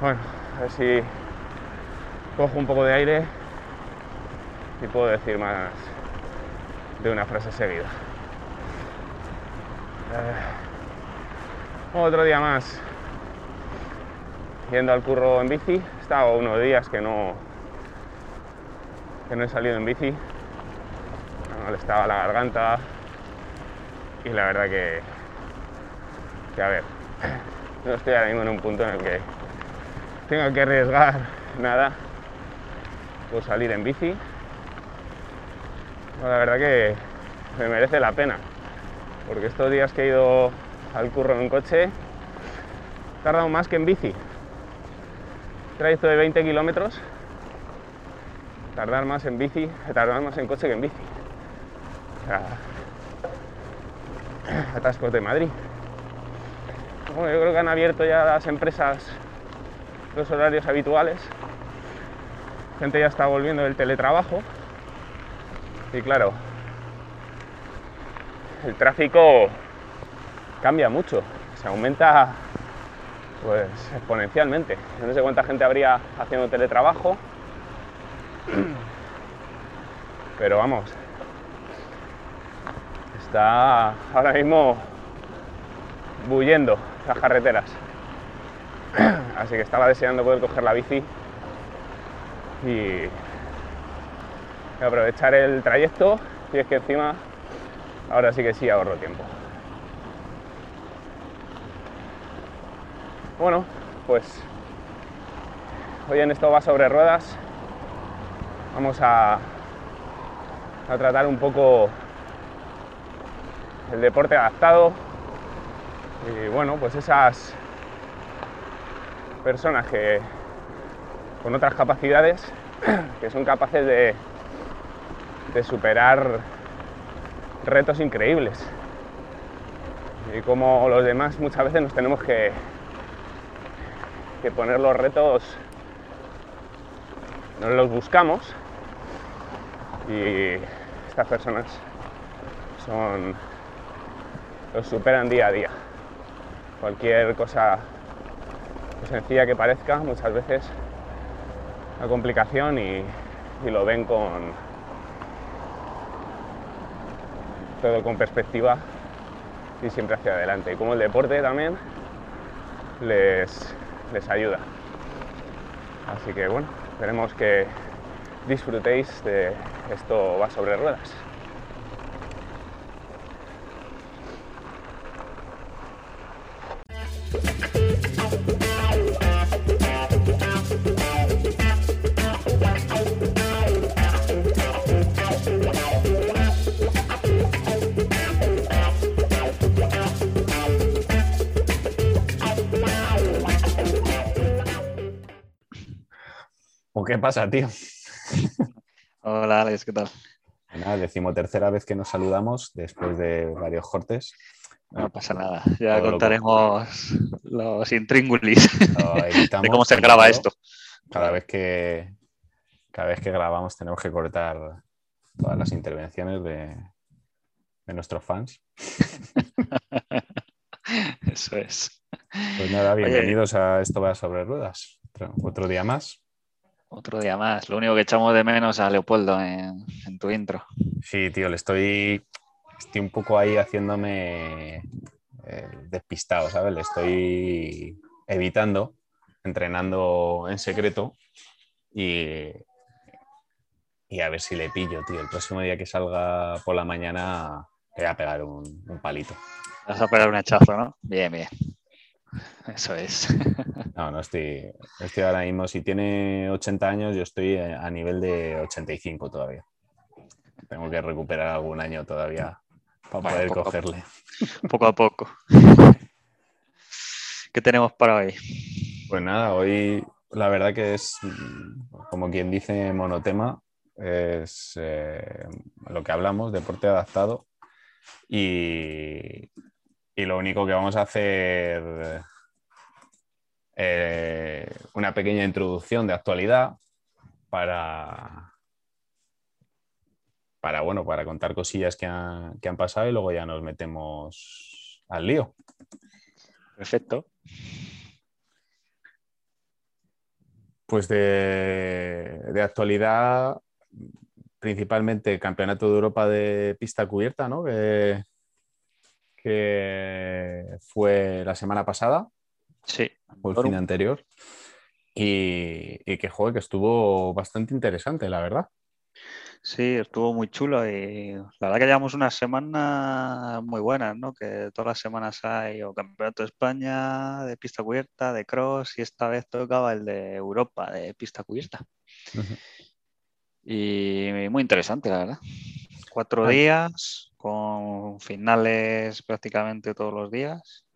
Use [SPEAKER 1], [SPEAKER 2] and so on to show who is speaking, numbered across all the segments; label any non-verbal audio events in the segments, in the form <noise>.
[SPEAKER 1] Bueno, a ver si cojo un poco de aire y puedo decir más de una frase seguida. Eh, otro día más yendo al curro en bici. He estado unos días que no, que no he salido en bici. Me molestaba la garganta y la verdad que, que a ver, no estoy ahora mismo en un punto en el que tenga que arriesgar nada por salir en bici. la verdad que me merece la pena, porque estos días que he ido al curro en coche, he tardado más que en bici. Trayecto de 20 kilómetros, tardar más en bici, tardar más en coche que en bici. O atascos de Madrid. Bueno, yo creo que han abierto ya las empresas los horarios habituales. Gente ya está volviendo del teletrabajo. Y claro, el tráfico cambia mucho, se aumenta pues exponencialmente. No sé cuánta gente habría haciendo teletrabajo, <clears throat> pero vamos, está ahora mismo bullendo las carreteras. <clears throat> Así que estaba deseando poder coger la bici y aprovechar el trayecto y es que encima ahora sí que sí ahorro tiempo. Bueno, pues hoy en esto va sobre ruedas. Vamos a, a tratar un poco el deporte adaptado y bueno, pues esas personas que con otras capacidades <clears throat> que son capaces de, de superar retos increíbles y como los demás muchas veces nos tenemos que, que poner los retos nos los buscamos y estas personas son los superan día a día. Cualquier cosa sencilla que parezca, muchas veces una complicación y, y lo ven con todo con perspectiva y siempre hacia adelante. Y como el deporte también les, les ayuda. Así que bueno, esperemos que disfrutéis de esto va sobre ruedas.
[SPEAKER 2] Qué pasa, tío?
[SPEAKER 3] Hola, Alex, ¿qué tal?
[SPEAKER 2] Nada, decimotercera vez que nos saludamos después de varios cortes.
[SPEAKER 3] No pasa nada, ya
[SPEAKER 2] Todo lo
[SPEAKER 3] contaremos los intríngulis <laughs> de cómo se graba esto.
[SPEAKER 2] Cada vez que cada vez que grabamos tenemos que cortar todas las intervenciones de, de nuestros fans. <laughs>
[SPEAKER 3] Eso es.
[SPEAKER 2] Pues nada, bienvenidos a Esto va sobre ruedas. Otro, otro día más.
[SPEAKER 3] Otro día más. Lo único que echamos de menos a Leopoldo en, en tu intro.
[SPEAKER 2] Sí, tío, le estoy, estoy un poco ahí haciéndome eh, despistado, ¿sabes? Le estoy evitando, entrenando en secreto y, y a ver si le pillo, tío. El próximo día que salga por la mañana le voy a pegar un, un palito.
[SPEAKER 3] Vas a pegar un hachazo, ¿no? Bien, bien. Eso es. <laughs>
[SPEAKER 2] No, no estoy, estoy ahora mismo, si tiene 80 años, yo estoy a nivel de 85 todavía. Tengo que recuperar algún año todavía para
[SPEAKER 3] Bueno,
[SPEAKER 2] poder
[SPEAKER 3] poco a poco.
[SPEAKER 2] cogerle.
[SPEAKER 3] Poco a poco. <laughs> ¿Qué tenemos para hoy?
[SPEAKER 2] Pues nada, hoy la verdad que es, mm, como quien dice, monotema, es eh, lo que hablamos, deporte adaptado. Y, y lo único que vamos a hacer eh, una pequeña introducción de actualidad para, para, bueno, para contar cosillas que han, que han pasado y luego ya nos metemos al lío.
[SPEAKER 3] Perfecto.
[SPEAKER 2] Pues de, de actualidad, principalmente el Campeonato de Europa de pista cubierta, ¿no? Que, que fue la semana pasada.
[SPEAKER 3] Sí.
[SPEAKER 2] O el fin anterior. Y, y que, joder, que estuvo bastante interesante, la verdad.
[SPEAKER 3] Sí, estuvo muy chulo y la verdad que llevamos unas semanas muy buenas, ¿no? Que todas las semanas hay o Campeonato de España de pista cubierta, de cross y esta vez tocaba el de Europa de pista cubierta. Y muy interesante, la verdad. Cuatro días con finales prácticamente todos los días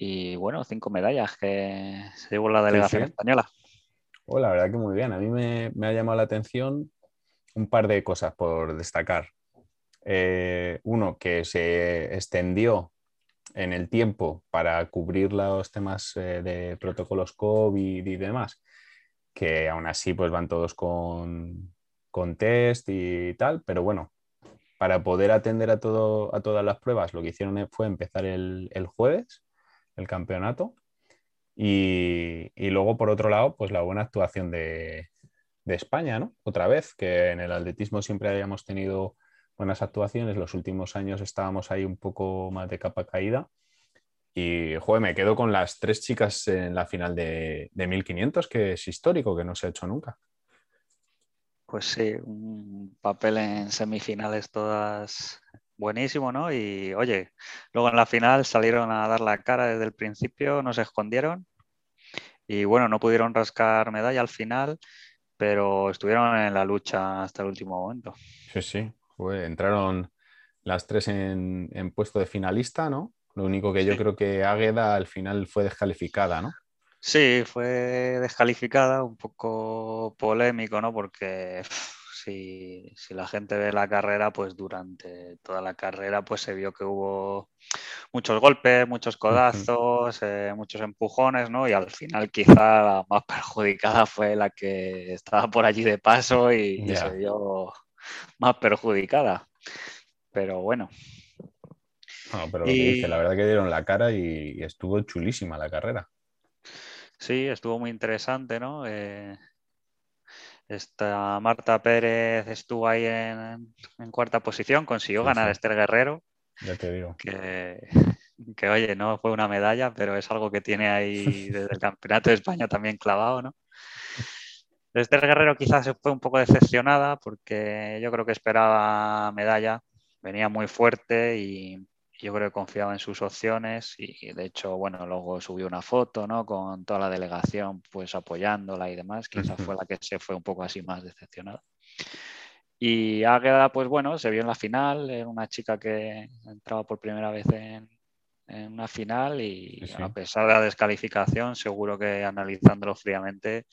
[SPEAKER 3] y bueno, cinco medallas que se llevó la delegación
[SPEAKER 2] sí.
[SPEAKER 3] española.
[SPEAKER 2] Oh, la verdad que muy bien. A mí me, me ha llamado la atención un par de cosas por destacar. Eh, uno, que se extendió en el tiempo para cubrir los temas eh, de protocolos COVID y demás, que aún así pues van todos con, con test y tal, pero bueno, para poder atender a, todo, a todas las pruebas, lo que hicieron fue empezar el, el jueves, el campeonato, y, luego por otro lado, pues la buena actuación de, de España, ¿no? Otra vez, que en el atletismo siempre habíamos tenido buenas actuaciones, los últimos años estábamos ahí un poco más de capa caída. Y, joder, me quedo con las tres chicas en la final de, de 1500, que es histórico, que no se ha hecho nunca.
[SPEAKER 3] Pues sí, un papel en semifinales todas buenísimo, ¿no? Y oye, luego en la final salieron a dar la cara desde el principio, no se escondieron y bueno, no pudieron rascar medalla al final, pero estuvieron en la lucha hasta el último momento.
[SPEAKER 2] Sí, sí, entraron las tres en, en, puesto de finalista, ¿no? Lo único que yo creo que Águeda al final fue descalificada, ¿no?
[SPEAKER 3] Sí, fue descalificada, un poco polémico, ¿no? Porque si, si, la gente ve la carrera, pues durante toda la carrera pues se vio que hubo muchos golpes, muchos codazos, eh, muchos empujones, ¿no? Y al final quizá la más <laughs> perjudicada fue la que estaba por allí de paso y, yeah. y se vio más perjudicada. Pero bueno.
[SPEAKER 2] No, pero lo y... que dice, la verdad que dieron la cara y, y estuvo chulísima la carrera.
[SPEAKER 3] Sí, estuvo muy interesante, ¿no? Eh, esta Marta Pérez estuvo ahí en, en cuarta posición, consiguió sí, ganar sí. Esther Guerrero.
[SPEAKER 2] Ya te digo.
[SPEAKER 3] Que, que, oye, no fue una medalla, pero es algo que tiene ahí <laughs> desde el Campeonato de España también clavado, ¿no? Esther Guerrero quizás se fue un poco decepcionada porque yo creo que esperaba medalla, venía muy fuerte y, yo creo que confiaba en sus opciones y de hecho, bueno, luego subió una foto, ¿no? Con toda la delegación pues apoyándola y demás, quizás fue la que se fue un poco así más decepcionada. Y Águeda, pues bueno, se vio en la final, era una chica que entraba por primera vez en, en una final y sí. a pesar de la descalificación, seguro que analizándolo fríamente,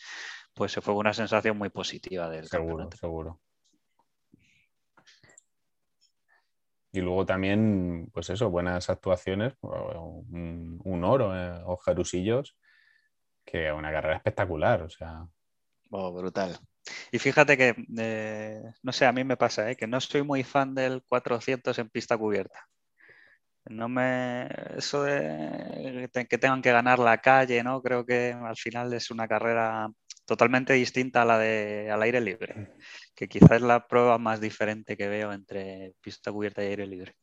[SPEAKER 3] pues se fue una sensación muy positiva del
[SPEAKER 2] seguro,
[SPEAKER 3] campeonato.
[SPEAKER 2] Seguro, Y luego también, pues eso, buenas actuaciones, un, oro, eh, o Jerusillos, que una carrera espectacular, o.
[SPEAKER 3] Oh, brutal. Y fíjate que, eh, no sé, a mí me pasa, ¿eh? que no soy muy fan del 400 en pista cubierta. No me. Eso de que tengan que ganar la calle, ¿no? Creo que al final es una carrera totalmente distinta a la de al aire libre, que quizás es la prueba más diferente que veo entre pista cubierta y aire libre.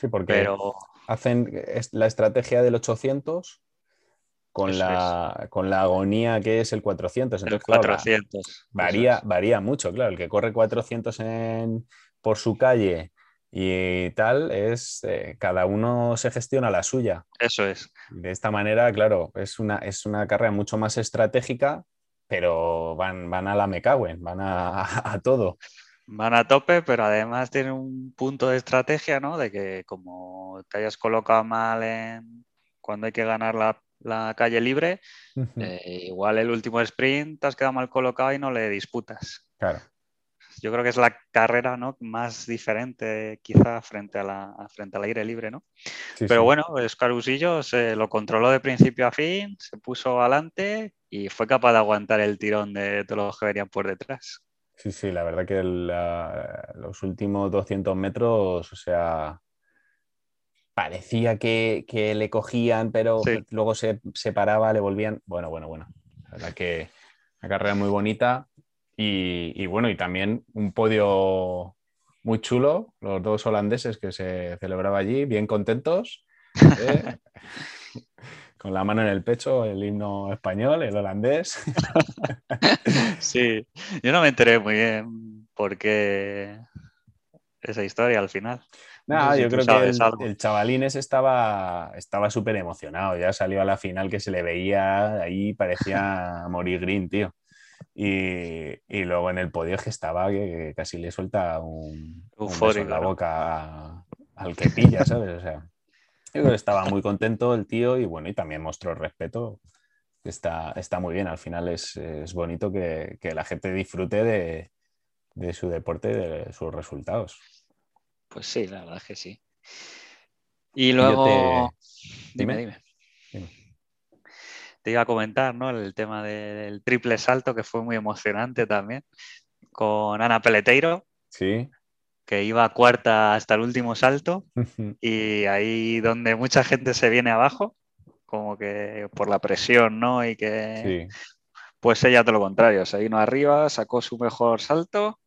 [SPEAKER 2] Sí, porque Pero... hacen la estrategia del 800 con la, es. con la agonía que es el 400.
[SPEAKER 3] Entonces, el 400.
[SPEAKER 2] Claro, varía, es. varía mucho, claro. El que corre 400 en, por su calle y tal es eh, cada uno se gestiona la suya.
[SPEAKER 3] Eso es.
[SPEAKER 2] De esta manera, claro, es una, es una carrera mucho más estratégica pero van, van a la Mecagüen, van a, a, <laughs> a, todo.
[SPEAKER 3] Van a tope, pero además tienen un punto de estrategia, ¿no? De que como te hayas colocado mal en cuando hay que ganar la, la calle libre, uh -huh. eh, igual el último sprint te has quedado mal colocado y no le disputas.
[SPEAKER 2] Claro.
[SPEAKER 3] Yo creo que es la carrera ¿no? más diferente quizá frente, a la, frente al aire libre, ¿no? Sí, Pero sí. bueno, Escarusillo se lo controló de principio a fin, se puso adelante y fue capaz de aguantar el tirón de todos los que venían por detrás.
[SPEAKER 2] Sí, sí, la verdad que la, los últimos 200 metros, o sea, parecía que, que le cogían, pero sí. luego se separaba, le volvían. Bueno, bueno, bueno. La verdad que Una carrera muy bonita y, bueno, y también un podio muy chulo, los dos holandeses que se celebraba allí, bien contentos, ¿eh? <laughs> con la mano en el pecho, el himno español, el holandés. <laughs>
[SPEAKER 3] Sí, yo no me enteré muy bien por qué esa historia al final.
[SPEAKER 2] No, yo creo que el, chavalín ese estaba súper emocionado, ya salió a la final que se le veía ahí, parecía morir green, tío. Y, luego en el podio que estaba que, casi le suelta un, un en la boca al que pilla, ¿sabes? O sea, estaba muy contento el tío y bueno, y también mostró respeto. Está, está muy bien, al final es, bonito que, la gente disfrute de, de su deporte y de sus resultados.
[SPEAKER 3] Pues sí, la verdad es que sí. Y luego. Dime, dime, Te iba a comentar, ¿no? El tema del triple salto, que fue muy emocionante también, con Ana Peleteiro.
[SPEAKER 2] Sí.
[SPEAKER 3] Que iba cuarta hasta el último salto. y ahí donde mucha gente se viene abajo, como que por la presión, ¿no? Y que. Sí. Pues ella todo lo contrario, se vino arriba, sacó su mejor salto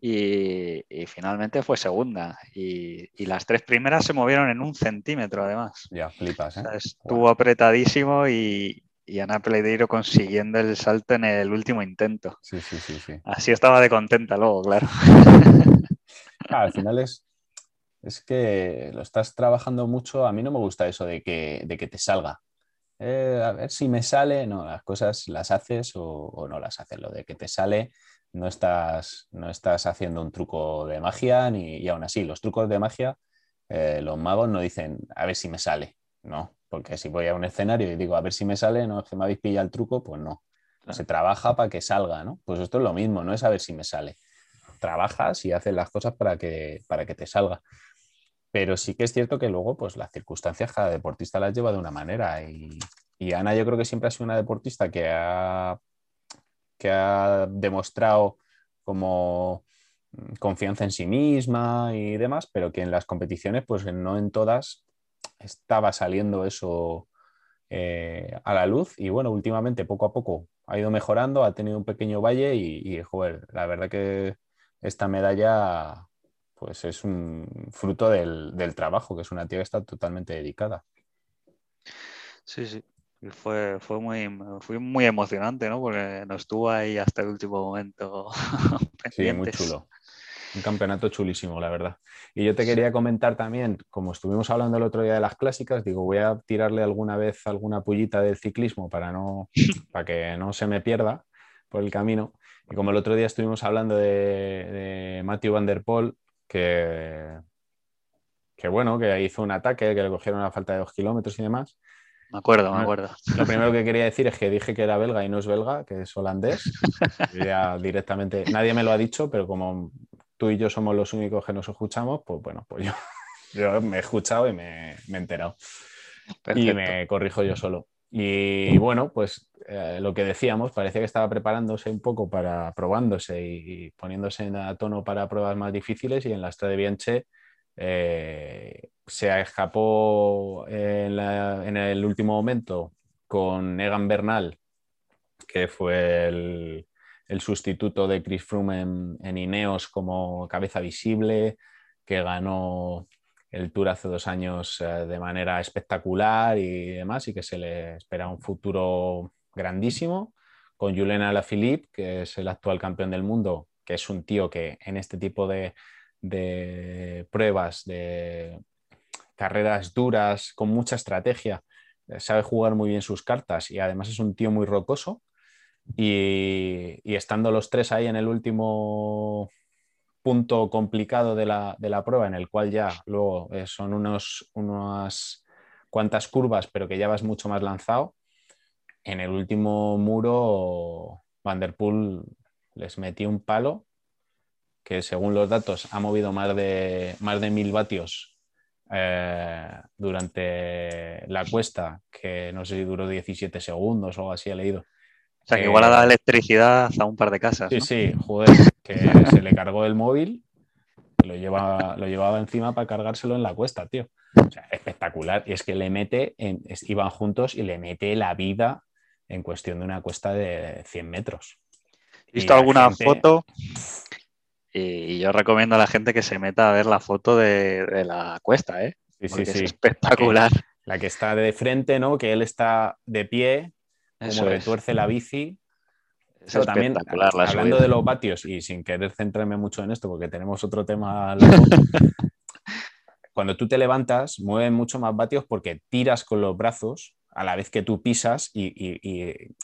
[SPEAKER 3] y, finalmente fue segunda. Y, las tres primeras se movieron en un centímetro, además.
[SPEAKER 2] Ya, flipas, ¿eh?
[SPEAKER 3] estuvo apretadísimo y, Ana Peledeiro consiguiendo el salto en el último intento.
[SPEAKER 2] Sí, sí, sí, sí.
[SPEAKER 3] Así estaba de contenta luego, claro. <laughs>
[SPEAKER 2] al final es, es que lo estás trabajando mucho. A mí no me gusta eso de que, de que te salga. Eh, a ver si me sale, no, las cosas las haces o, o no las haces. Lo de que te sale no estás, no estás haciendo un truco de magia ni, y aún así los trucos de magia, eh, los magos no dicen a ver si me sale, no, porque si voy a un escenario y digo a ver si me sale, no es que me habéis pillado el truco, pues no. Se trabaja para que salga, ¿no? Pues esto es lo mismo, no es a ver si me sale. Trabajas y haces las cosas para que, para que te salga. Pero sí que es cierto que luego, pues las circunstancias cada deportista las lleva de una manera. Y, y Ana yo creo que siempre ha sido una deportista que ha que ha demostrado como confianza en sí misma y demás, pero que en las competiciones, pues no en todas estaba saliendo eso eh, a la luz. Y bueno, últimamente poco a poco ha ido mejorando, ha tenido un pequeño valle y, joder, la verdad que esta medalla pues es un fruto del, del trabajo, que es una tía que está totalmente dedicada.
[SPEAKER 3] Sí, sí fue, fue, muy, fue muy emocionante, ¿no? Porque nos estuvo ahí hasta el último momento. <laughs>
[SPEAKER 2] sí, muy chulo. Un campeonato chulísimo, la verdad. Y yo te quería comentar también, como estuvimos hablando el otro día de las clásicas, digo, voy a tirarle alguna vez alguna pullita del ciclismo para, no, <laughs> para que no se me pierda por el camino. Y como el otro día estuvimos hablando de, de Matthew Van Der Poel, que, que bueno, que hizo un ataque, que le cogieron a falta de dos kilómetros y demás.
[SPEAKER 3] Me acuerdo, me acuerdo.
[SPEAKER 2] Lo primero que quería decir es que dije que era belga y no es belga, que es holandés. <laughs> Ya directamente, nadie me lo ha dicho, pero como tú y yo somos los únicos que nos escuchamos, pues bueno, pues yo, <laughs> yo me he escuchado y me, he enterado. Y me corrijo yo solo. Y bueno, pues eh, lo que decíamos, parecía que estaba preparándose un poco para probándose y, poniéndose a tono para pruebas más difíciles y en la Estrada de Bianche eh, se escapó en, el último momento con Egan Bernal, que fue el, sustituto de Chris Froome en, Ineos como cabeza visible, que ganó el Tour hace dos años eh, de manera espectacular y demás, y que se le espera un futuro grandísimo. Con Julian Alaphilippe, que es el actual campeón del mundo, que es un tío que en este tipo de, de pruebas, de carreras duras, con mucha estrategia, eh, sabe jugar muy bien sus cartas y además es un tío muy rocoso. Y, estando los tres ahí en el último punto complicado de la, prueba, en el cual ya luego eh, son unos, unas cuantas curvas, pero que ya vas mucho más lanzado, en el último muro Van der Poel les metió un palo que según los datos ha movido más de, más de mil vatios eh, durante la cuesta, que no sé si duró 17 segundos o algo así, he leído.
[SPEAKER 3] O sea, que igual ha dado electricidad a un par de casas.
[SPEAKER 2] Sí, sí, joder, que <laughs> se le cargó el móvil, lo, lleva, lo llevaba encima para cargárselo en la cuesta, tío. O sea, espectacular. Y es que le mete, iban juntos y le mete la vida en cuestión de una cuesta de 100 metros.
[SPEAKER 3] He visto alguna foto y yo recomiendo a la gente que se meta a ver la foto de, la cuesta, ¿eh? Sí, sí, sí. Es espectacular.
[SPEAKER 2] La que está de frente, ¿no? Que él está de pie, como retuerce la bici. Es también, hablando de los vatios y sin querer centrarme mucho en esto, porque tenemos otro tema. <laughs> cuando tú te levantas, mueven mucho más vatios porque tiras con los brazos a la vez que tú pisas y,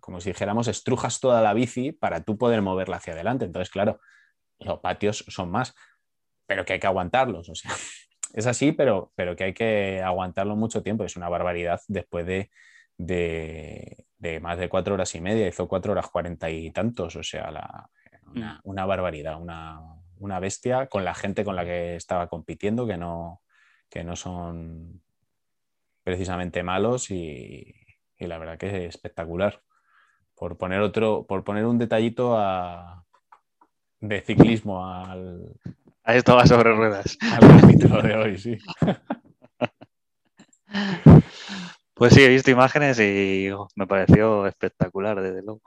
[SPEAKER 2] como si dijéramos, estrujas toda la bici para tú poder moverla hacia adelante. Entonces, claro, los patios son más, pero que hay que aguantarlos. O sea, <laughs> es así, pero, pero que hay que aguantarlo mucho tiempo. Es una barbaridad después de, de, más de cuatro horas y media. Hizo cuatro horas cuarenta y tantos. O sea, mm. una, barbaridad, una, bestia con la gente con la que estaba compitiendo, que no, que no son precisamente malos y, y la verdad que es espectacular. Por poner otro, por poner un detallito a, de ciclismo al.
[SPEAKER 3] A esto va sobre ruedas.
[SPEAKER 2] Al capítulo de hoy, sí. <laughs>
[SPEAKER 3] Pues sí, he visto imágenes y oh, me pareció espectacular, desde luego.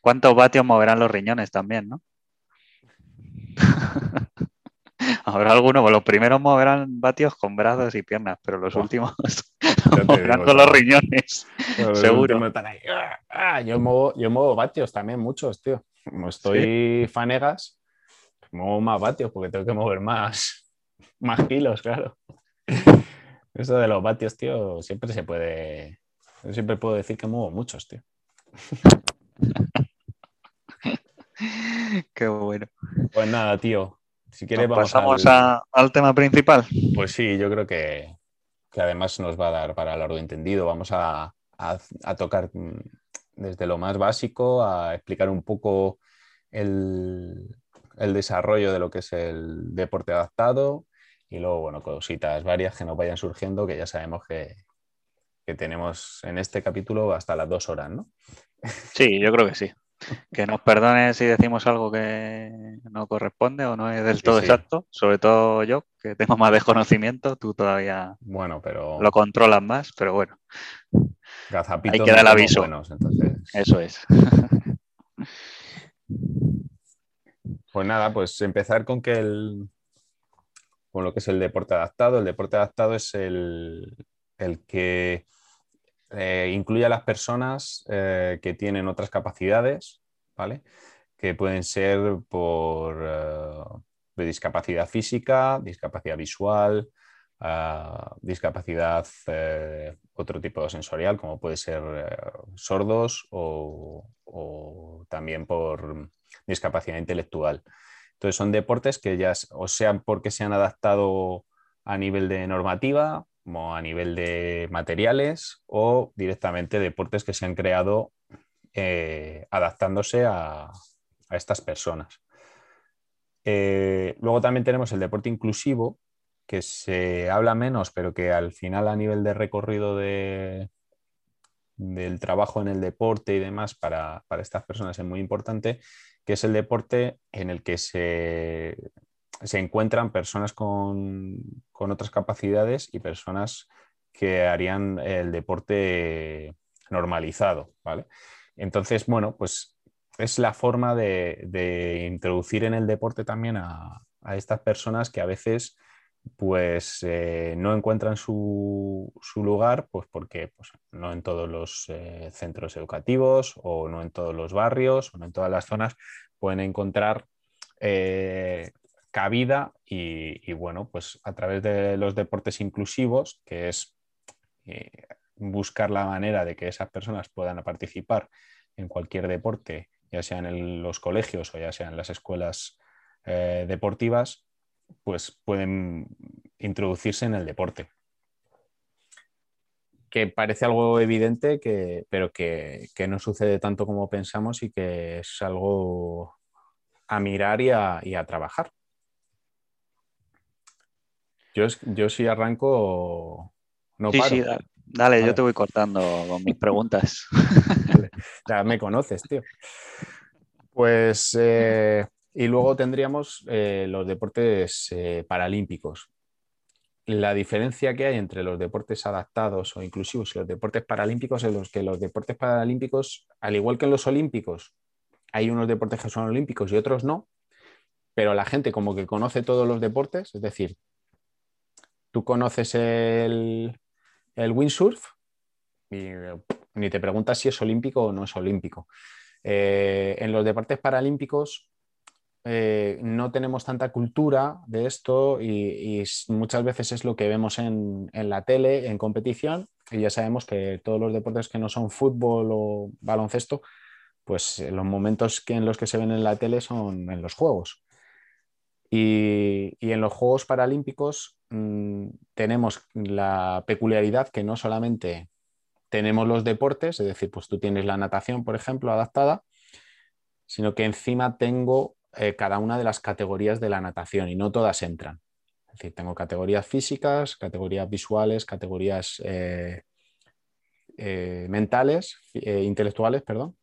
[SPEAKER 3] ¿Cuántos vatios moverán los riñones también, no? <laughs> Habrá algunos, pues los primeros moverán vatios con brazos y piernas, pero los últimos <laughs> moverán con los riñones. seguro.
[SPEAKER 2] Ah, ah, yo, muevo, yo muevo vatios también, muchos, tío. Como estoy fanegas, muevo más vatios porque tengo que mover más, <laughs> más kilos, claro. Eso de los vatios, tío, siempre se puede. Yo siempre puedo decir que muevo muchos, tío. <laughs>
[SPEAKER 3] Qué bueno.
[SPEAKER 2] Pues nada, tío. Si quieres,
[SPEAKER 3] pasamos al... tema principal.
[SPEAKER 2] Pues sí, yo creo que, además nos va a dar para largo entendido. Vamos a, a tocar desde lo más básico a explicar un poco el, desarrollo de lo que es el deporte adaptado y luego, bueno, cositas varias que nos vayan surgiendo que ya sabemos que, tenemos en este capítulo hasta las dos horas, ¿no?
[SPEAKER 3] Sí, yo creo que sí. Que nos perdone si decimos algo que no corresponde o no es del todo exacto, sobre todo yo, que tengo más desconocimiento, tú todavía
[SPEAKER 2] bueno, pero...
[SPEAKER 3] lo controlas más, pero bueno.
[SPEAKER 2] Hay
[SPEAKER 3] que dar el aviso. Eso es.
[SPEAKER 2] Pues nada, pues empezar con que el con lo que es el deporte adaptado. El deporte adaptado es el, que eh, incluye a las personas eh, que tienen otras capacidades, ¿vale? Que pueden ser por eh, discapacidad física, discapacidad visual, discapacidad, eh, otro tipo de sensorial, como puede ser sordos o, también por discapacidad intelectual. Entonces son deportes que ya, o sean porque se han adaptado a nivel de normativa, como a nivel de materiales, o directamente deportes que se han creado eh, adaptándose a, estas personas. luego también tenemos el deporte inclusivo, que se habla menos, pero que al final a nivel de recorrido de, del trabajo en el deporte y demás para, estas personas es muy importante, que es el deporte en el que se, encuentran personas con, otras capacidades y personas que harían el deporte normalizado, ¿vale? Entonces, bueno, pues es la forma de, introducir en el deporte también a, a estas personas que a veces pues eh, no encuentran su, lugar, pues porque pues, no en todos los eh, centros educativos o no en todos los barrios o no en todas las zonas pueden encontrar eh, cabida y, bueno, pues a través de los deportes inclusivos, que es buscar la manera de que esas personas puedan participar en cualquier deporte, ya sea en los colegios o ya sea en las escuelas deportivas, pues pueden introducirse en el deporte. Que parece algo evidente, pero que, no sucede tanto como pensamos y que es algo a mirar y a, trabajar. Yo, yo sí arranco, no paro.
[SPEAKER 3] Sí, dale, yo te voy cortando con mis preguntas. <laughs>
[SPEAKER 2] ya me conoces, tío. Pues eh, y luego tendríamos eh, los deportes eh, paralímpicos, la diferencia que hay entre los deportes adaptados o inclusivos y los deportes paralímpicos es los que los deportes paralímpicos, al igual que en los olímpicos, hay unos deportes que son olímpicos y otros no, pero la gente como que conoce todos los deportes, es decir, tú conoces el, el windsurf y ni te preguntas si es olímpico o no es olímpico. Eh, en los deportes paralímpicos eh, no tenemos tanta cultura de esto y, muchas veces es lo que vemos en, la tele, en competición, y ya sabemos que todos los deportes que no son fútbol o baloncesto, pues los momentos que, en los que se ven en la tele son en los Juegos. Y, en los Juegos Paralímpicos mm, tenemos la peculiaridad que no solamente tenemos los deportes, es decir, pues tú tienes la natación, por ejemplo, adaptada, sino que encima tengo eh, cada una de las categorías de la natación y no todas entran. Es decir, tengo categorías físicas, categorías visuales, categorías eh, eh, mentales, intelectuales, perdón.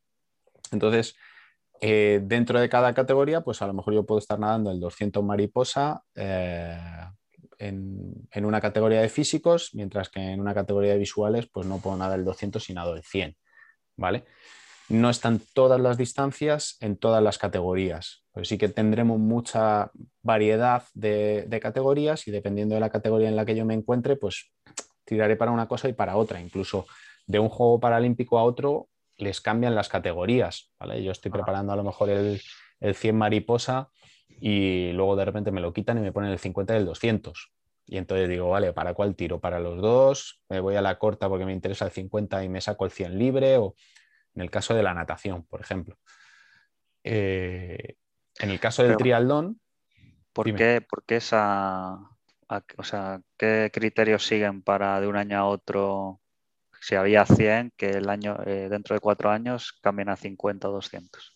[SPEAKER 2] Entonces, dentro de cada categoría, pues a lo mejor yo puedo estar nadando el 200 mariposa en, en, una categoría de físicos, mientras que en una categoría de visuales, pues no puedo nadar el 200 y nado el 100, ¿vale? No están todas las distancias en todas las categorías. Pues sí que tendremos mucha variedad de, categorías y dependiendo de la categoría en la que yo me encuentre, pues tiraré para una cosa y para otra. Incluso de un juego paralímpico a otro les cambian las categorías. Yo estoy preparando a lo mejor el, 100 mariposa y luego de repente me lo quitan y me ponen el 50 y el 200. Y entonces digo, vale, ¿para cuál tiro? ¿Para los dos? ¿Me voy a la corta porque me interesa el 50 y me saco el 100 libre? O en el caso de la natación, por ejemplo. Eh, en el caso del trialdón.
[SPEAKER 3] ¿Por qué, esa, o sea, qué criterios siguen para de un año a otro? Si había 100, que el año, eh, dentro de cuatro años cambien a 50 o 200.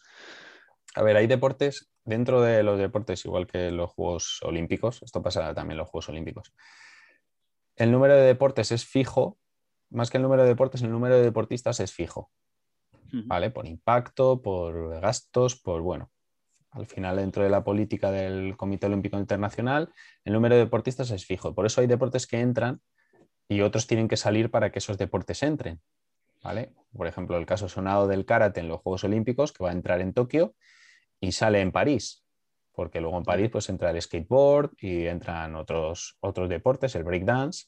[SPEAKER 2] A ver, hay deportes, dentro de los deportes, igual que los Juegos Olímpicos, esto pasa también en los Juegos Olímpicos, el número de deportes es fijo, más que el número de deportes, el número de deportistas es fijo. ¿Vale? Por impacto, por gastos, por, bueno, al final dentro de la política del Comité Olímpico Internacional, el número de deportistas es fijo. Por eso hay deportes que entran y otros tienen que salir para que esos deportes entren. ¿vale? Por ejemplo, el caso sonado del karate en los Juegos Olímpicos, que va a entrar en Tokio y sale en París, porque luego en París pues entra el skateboard y entran otros, otros deportes, el breakdance.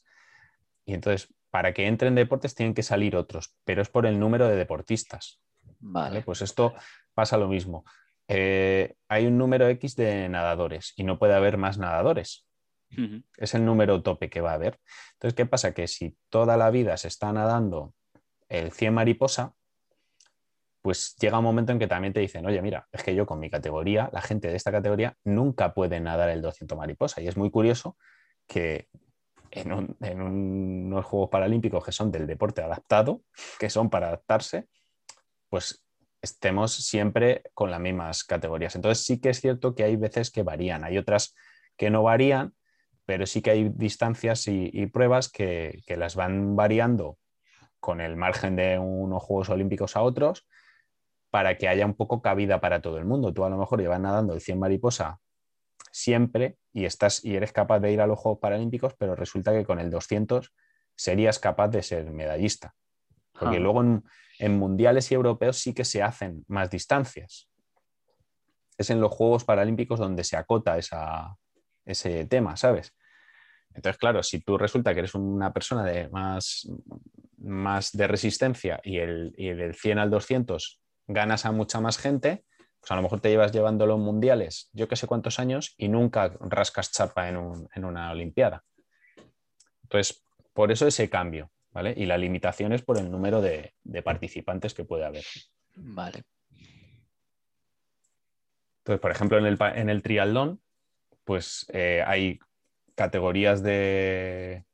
[SPEAKER 2] Y entonces para que entren deportes tienen que salir otros, pero es por el número de deportistas. Vale. Pues esto pasa lo mismo. Eh, hay un número X de nadadores y no puede haber más nadadores. Es el número tope que va a haber. Entonces, ¿qué pasa? Que si toda la vida se está nadando el 100 mariposa, pues llega un momento en que también te dicen, oye, mira, es que yo con mi categoría, la gente de esta categoría nunca puede nadar el 200 mariposa. Y es muy curioso que en, unos Juegos Paralímpicos que son del deporte adaptado, que son para adaptarse, pues estemos siempre con las mismas categorías. Entonces sí que es cierto que hay veces que varían, hay otras que no varían, pero sí que hay distancias y, pruebas que, las van variando con el margen de unos Juegos Olímpicos a otros para que haya un poco cabida para todo el mundo. Tú a lo mejor llevas nadando el 100 mariposa siempre y, estás, y eres capaz de ir a los Juegos Paralímpicos, pero resulta que con el 200 serías capaz de ser medallista. Porque ah. luego en, mundiales y europeos sí que se hacen más distancias. Es en los Juegos Paralímpicos donde se acota ese tema, ¿sabes? Entonces, claro, si tú resulta que eres una persona de más, más de resistencia y, el, y del 100 al 200 ganas a mucha más gente, pues a lo mejor te llevas llevando los mundiales yo que sé cuántos años y nunca rascas chapa en, una Olimpiada. Entonces, por eso ese cambio, ¿vale? Y la limitación es por el número de, participantes que puede haber.
[SPEAKER 3] Vale.
[SPEAKER 2] Entonces, por ejemplo, en el, en triatlón, pues eh, hay categorías de,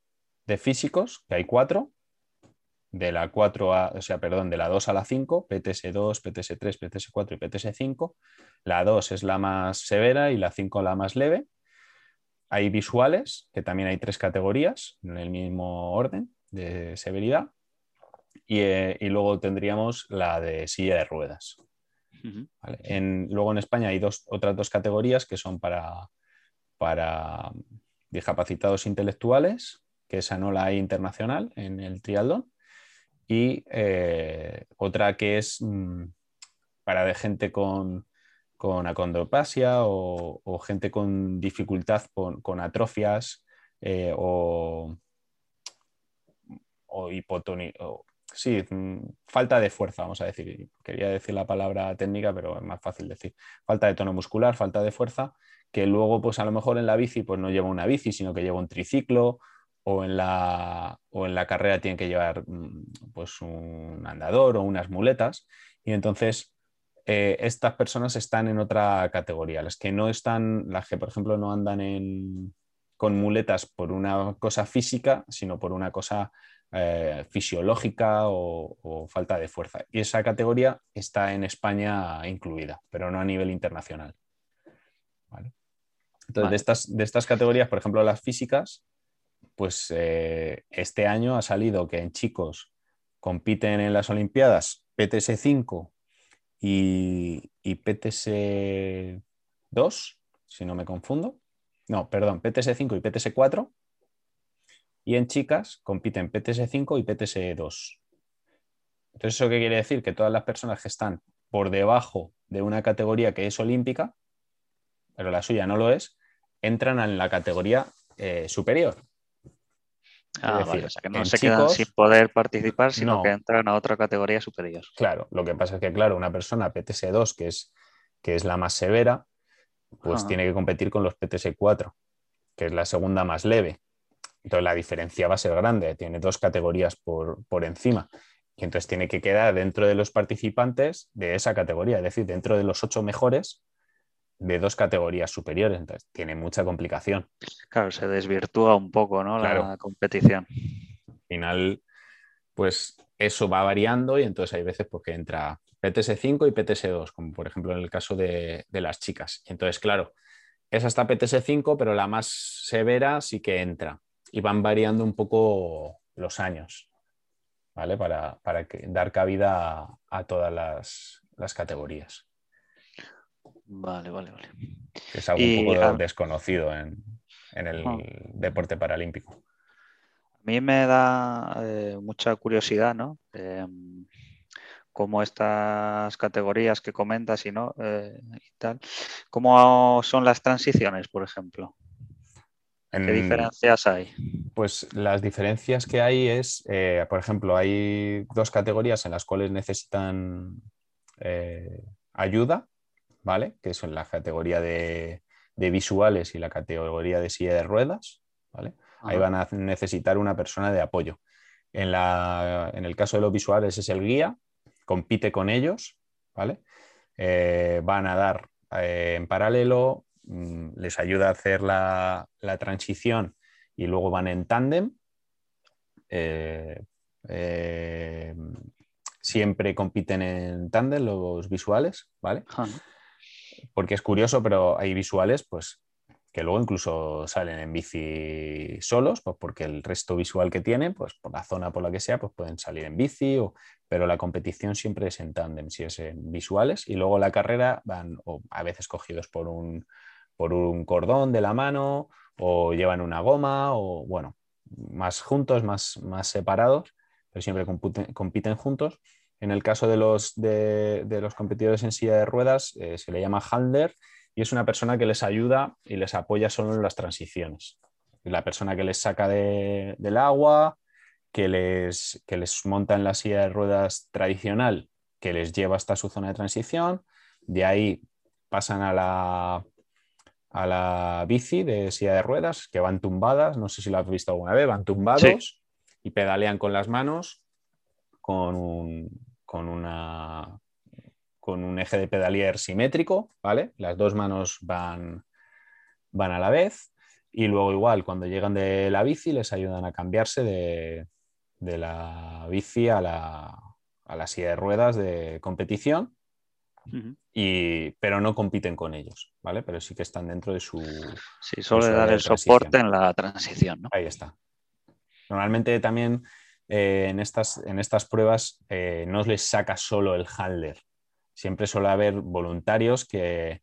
[SPEAKER 2] de físicos, que hay cuatro, de la 4 a, o sea, perdón, de la 2 a la 5, PTS2, PTS3, PTS4 y PTS5. La 2 es la más severa y la 5 la más leve. Hay visuales, que también hay tres categorías en el mismo orden de severidad. Y, eh, luego tendríamos la de silla de ruedas. luego en España hay dos, otras dos categorías que son para, para discapacitados intelectuales, que esa no la hay internacional en el triatlón, y eh, otra que es mm, para de gente con, con o, gente con dificultad con, atrofias eh, o, o sí, mm, falta de fuerza, vamos a decir. Quería decir la palabra técnica, pero es más fácil decir. Falta de tono muscular, falta de fuerza, que luego, pues a lo mejor en la bici, pues no lleva una bici, sino que lleva un triciclo, o en la, o en la carrera tiene que llevar mm, pues un andador o unas muletas. Y entonces eh, estas personas están en otra categoría. Las que no están, las que por ejemplo no andan con muletas por una cosa física, sino por una cosa eh, fisiológica o, falta de fuerza. Y esa categoría está en España incluida, pero no a nivel internacional. Entonces, De, estas, de estas categorías, por ejemplo, las físicas, pues eh, este año ha salido que en chicos compiten en las Olimpiadas PTS 5 y, y PTS 2, si no me confundo. No, perdón, PTS 5 y PTS 4 y en chicas compiten PTS5 y PTS2. Entonces, ¿eso qué quiere decir? Que todas las personas que están por debajo de una categoría que es olímpica, pero la suya no lo es, entran en la categoría eh, superior.
[SPEAKER 3] Ah, vale, o sea que no se quedan sin poder participar, sino que entran a otra categoría superior.
[SPEAKER 2] Claro, lo que pasa es que, claro, una persona PTS2, que es, que es la más severa, pues tiene que competir con los PTS4, que es la segunda más leve. Entonces la diferencia va a ser grande, tiene dos categorías por, encima. Y entonces tiene que quedar dentro de los participantes de esa categoría, es decir, dentro de los ocho mejores de dos categorías superiores. Entonces tiene mucha complicación.
[SPEAKER 3] Claro, se desvirtúa un poco ¿no? la competición.
[SPEAKER 2] Al final, pues eso va variando y entonces hay veces pues, que entra PTS5 y PTS2, como por ejemplo en el caso de, de las chicas. Entonces, claro, es hasta PTS5, pero la más severa sí que entra y van variando un poco los años, ¿vale? Para, dar cabida a, todas las, categorías.
[SPEAKER 3] Vale, vale, vale.
[SPEAKER 2] Es algo un poco desconocido en, el ah. deporte paralímpico.
[SPEAKER 3] A mí me da eh, mucha curiosidad, ¿no? Em, cómo estas categorías que comentas y no eh, y tal, cómo son las transiciones, por ejemplo. ¿Qué diferencias hay?
[SPEAKER 2] Pues las diferencias que hay es, eh, por ejemplo, hay dos categorías en las cuales necesitan eh, ayuda, ¿vale? Que son la categoría de, visuales y la categoría de silla de ruedas, ¿vale? Ahí van a necesitar una persona de apoyo. En, en, el caso de los visuales es el guía, compite con ellos, ¿vale? Eh, van a dar en paralelo, Mm, les ayuda a hacer la, transición y luego van en tándem. Eh, eh, siempre compiten en tándem los visuales, ¿vale? Porque es curioso, pero hay visuales, pues que luego incluso salen en bici solos, pues porque el resto visual que tienen, pues por la zona por la que sea, pues pueden salir en bici, pero la competición siempre es en tándem, si es en visuales, y luego la carrera van o a veces cogidos por un, por un cordón de la mano o llevan una goma o bueno, más juntos, más, más separados, pero siempre compiten, juntos. En el caso de los, de, los competidores en silla de ruedas eh, se le llama handler y es una persona que les ayuda y les apoya solo en las transiciones. La persona que les saca del agua, que les, que les monta en la silla de ruedas tradicional, que les lleva hasta su zona de transición, de ahí pasan a la, a la bici de silla de ruedas que van tumbadas, no sé si lo has visto alguna vez, van tumbados y pedalean con las manos con un, con una con un eje de pedalier simétrico, ¿vale? Las dos manos van, van a la vez y luego igual cuando llegan de la bici les ayudan a cambiarse de, de la bici a la, a la silla de ruedas de competición y, pero no compiten con ellos, ¿vale? Pero sí que están dentro de su...
[SPEAKER 3] Sí, suele dar el soporte en la transición, ¿no?
[SPEAKER 2] Ahí está. Normalmente también eh, en, estas, en estas pruebas eh, no les saca solo el handler. Siempre suele haber voluntarios que,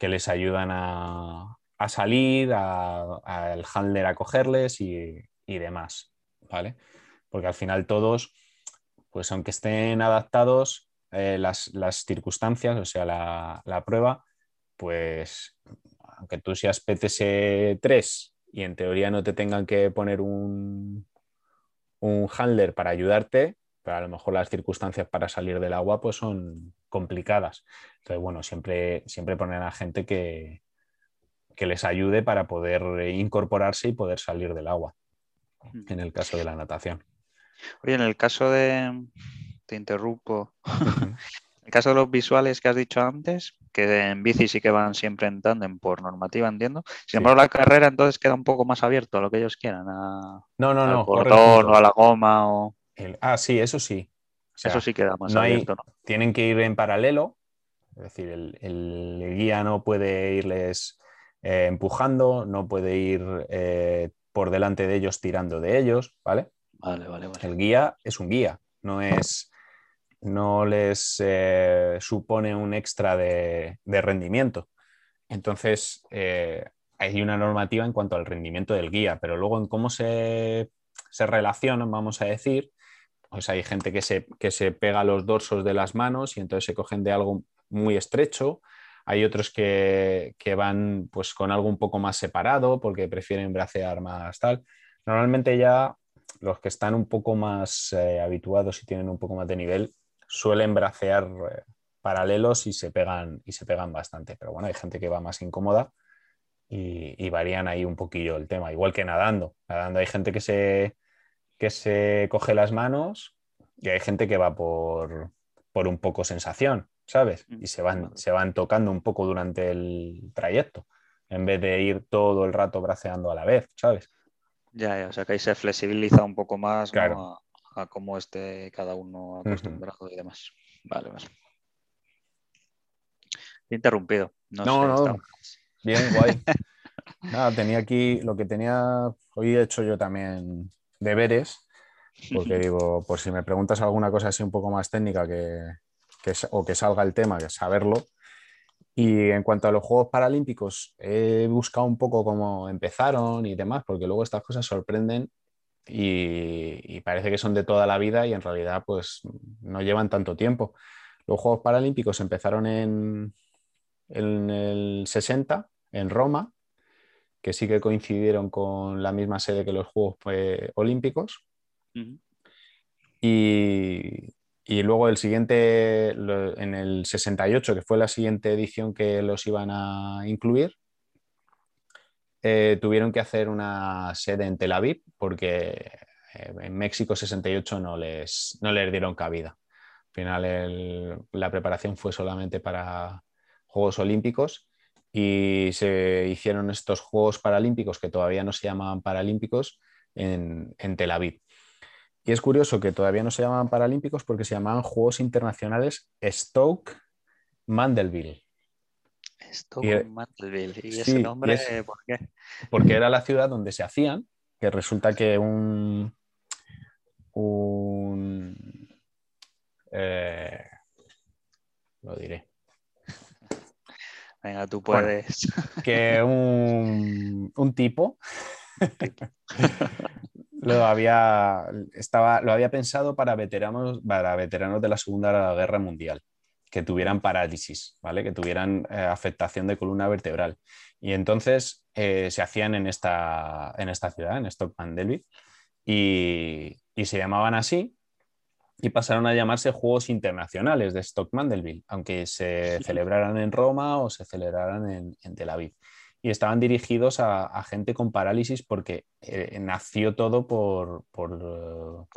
[SPEAKER 2] les ayudan a, a salir, al handler a cogerles y, demás, ¿vale? Porque al final todos, pues aunque estén adaptados, eh, las, circunstancias, o sea, la, la, prueba, pues aunque tú seas PTS3 y en teoría no te tengan que poner un, un handler para ayudarte, pero a lo mejor las circunstancias para salir del agua pues son complicadas. Entonces, bueno, siempre, siempre ponen a gente que, que les ayude para poder incorporarse y poder salir del agua, en el caso de la natación.
[SPEAKER 3] Oye, en el caso de, te interrumpo, <laughs> en el caso de los visuales que has dicho antes, que en bici sí que van siempre en tándem por normativa, entiendo. Sin embargo, la carrera entonces queda un poco más abierto a lo que ellos quieran, a,
[SPEAKER 2] no, no, no,
[SPEAKER 3] o a la goma o...
[SPEAKER 2] ah, sí, eso sí.
[SPEAKER 3] eso sí queda más abierto, ¿no?
[SPEAKER 2] Tienen que ir en paralelo, es decir, el guía no puede irles eh, empujando, no puede ir eh, por delante de ellos tirando de ellos, ¿vale?
[SPEAKER 3] Vale, vale,
[SPEAKER 2] El guía es un guía, no es no les eh, supone un extra de, rendimiento. Entonces, hay una normativa en cuanto al rendimiento del guía, pero luego en cómo se, se relacionan, vamos a decir, pues hay gente que se, que se pega los dorsos de las manos y entonces se cogen de algo muy estrecho, hay otros que, van pues con algo un poco más separado porque prefieren bracear más tal. Normalmente ya los que están un poco más eh, habituados y tienen un poco más de nivel suelen bracear eh, paralelos y se, pegan, y se pegan bastante. Pero bueno, hay gente que va más incómoda y, varían ahí un poquillo el tema. Igual que nadando. Nadando hay gente que se, que se coge las manos y hay gente que va por, por un poco sensación. ¿sabes? Mm, y se van, se van tocando un poco durante el trayecto, en vez de ir todo el rato braceando a la vez, ¿sabes?
[SPEAKER 3] Ya, o sea que ahí se flexibiliza un poco más a, cómo esté cada uno acostumbrado y demás. Vale, vale. Interrumpido.
[SPEAKER 2] No, no, Bien, guay. <laughs> Nada, tenía aquí lo que tenía. Hoy he hecho yo también deberes, porque <laughs> digo, por si me preguntas alguna cosa así un poco más técnica que, o que salga el tema, que saberlo. Y en cuanto a los Juegos Paralímpicos, he buscado un poco cómo empezaron y demás, porque luego estas cosas sorprenden y, parece que son de toda la vida y en realidad pues no llevan tanto tiempo. Los Juegos Paralímpicos empezaron en, en el 60 en Roma, que sí que coincidieron con la misma sede que los Juegos eh, Olímpicos. Y, y luego el siguiente, en el 68, que fue la siguiente edición que los iban a incluir, eh, tuvieron que hacer una sede en Tel Aviv porque eh, en México 68 no les, no les dieron cabida. Al final la preparación fue solamente para Juegos Olímpicos y se hicieron estos Juegos Paralímpicos que todavía no se llamaban Paralímpicos en, en Tel Aviv. Y es curioso que todavía no se llamaban Paralímpicos porque se llamaban Juegos Internacionales Stoke Mandeville.
[SPEAKER 3] Stoke Mandeville. ¿Y ese nombre por qué?
[SPEAKER 2] Porque era la ciudad donde se hacían, que resulta que un. un eh, lo diré.
[SPEAKER 3] Venga, tú puedes. <laughs>
[SPEAKER 2] que un, un tipo lo había, estaba, lo había pensado para veteranos, para veteranos de la Segunda Guerra Mundial, que tuvieran parálisis, ¿vale? que tuvieran eh, afectación de columna vertebral. Y entonces eh, se hacían en esta, en esta ciudad, en Stockman Delby, y, y, se llamaban así y pasaron a llamarse Juegos Internacionales de Stock Mandelville, aunque se celebraran en Roma o se celebraran en, en Tel Aviv y estaban dirigidos a, gente con parálisis porque eh, nació todo por, por,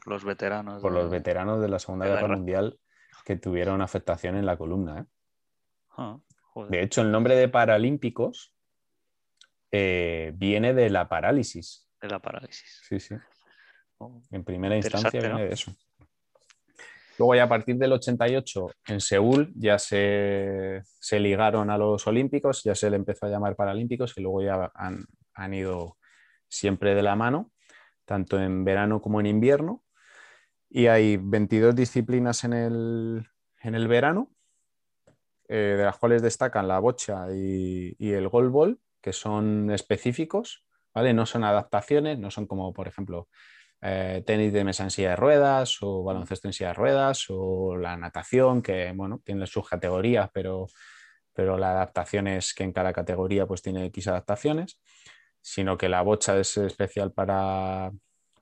[SPEAKER 3] los veteranos.
[SPEAKER 2] Por de, los veteranos de la Segunda Guerra, Mundial que tuvieron afectación en la columna. ¿eh? Ah, de hecho, el nombre de Paralímpicos eh, viene de la parálisis.
[SPEAKER 3] De la parálisis.
[SPEAKER 2] Sí, sí. Oh, en primera instancia viene de eso. Luego ya a partir del 88 en Seúl ya se, ligaron a los Olímpicos, ya se le empezó a llamar Paralímpicos y luego ya han, ido siempre de la mano, tanto en verano como en invierno. Y hay 22 disciplinas en el, en el verano, eh, de las cuales destacan la bocha y, el goalball, que son específicos, ¿vale? No son adaptaciones, no son como, por ejemplo, eh, tenis de mesa en silla de ruedas o baloncesto en silla de ruedas o la natación, que, bueno, tiene sus categorías, pero, pero la adaptación es que en cada categoría pues tiene X adaptaciones, sino que la bocha es especial para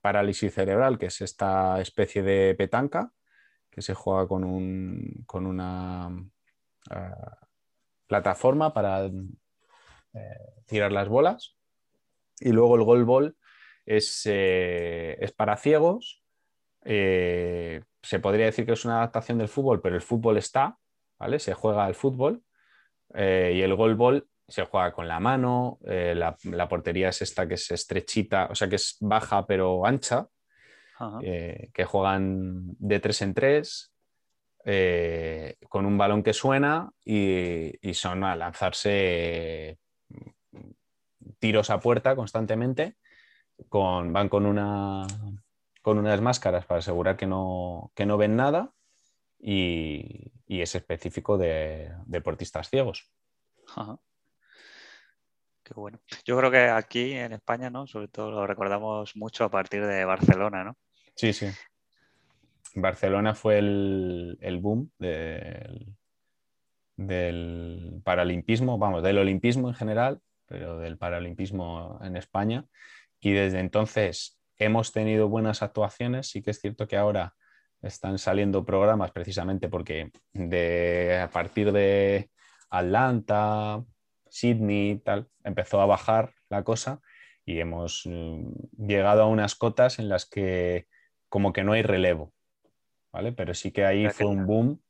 [SPEAKER 2] parálisis cerebral, que es esta especie de petanca que se juega con, un, con una eh, plataforma para eh, tirar las bolas. Y luego el goal ball es, eh, es para ciegos. se podría decir que es una adaptación del fútbol, pero el fútbol está, ¿vale? Se juega al fútbol. y el goal ball se juega con la mano, la, la, portería es esta que es estrechita, o sea que es baja pero ancha, eh, que juegan de tres en tres, eh, con un balón que suena y, son a lanzarse tiros a puerta constantemente, con, van con, una, con unas máscaras para asegurar que no, que no ven nada y, es específico de deportistas ciegos.
[SPEAKER 3] Qué bueno. Yo creo que aquí en España, ¿no? Sobre todo lo recordamos mucho a partir de Barcelona, ¿no?
[SPEAKER 2] Sí, sí. Barcelona fue el, boom del, del, paralimpismo, vamos, del olimpismo en general, pero del paralimpismo en España. Y desde entonces hemos tenido buenas actuaciones. Sí que es cierto que ahora están saliendo programas precisamente porque de, a partir de Atlanta, Sydney, tal, empezó a bajar la cosa y hemos mm, llegado a unas cotas en las que como que no hay relevo, ¿vale? Pero sí que ahí fue un boom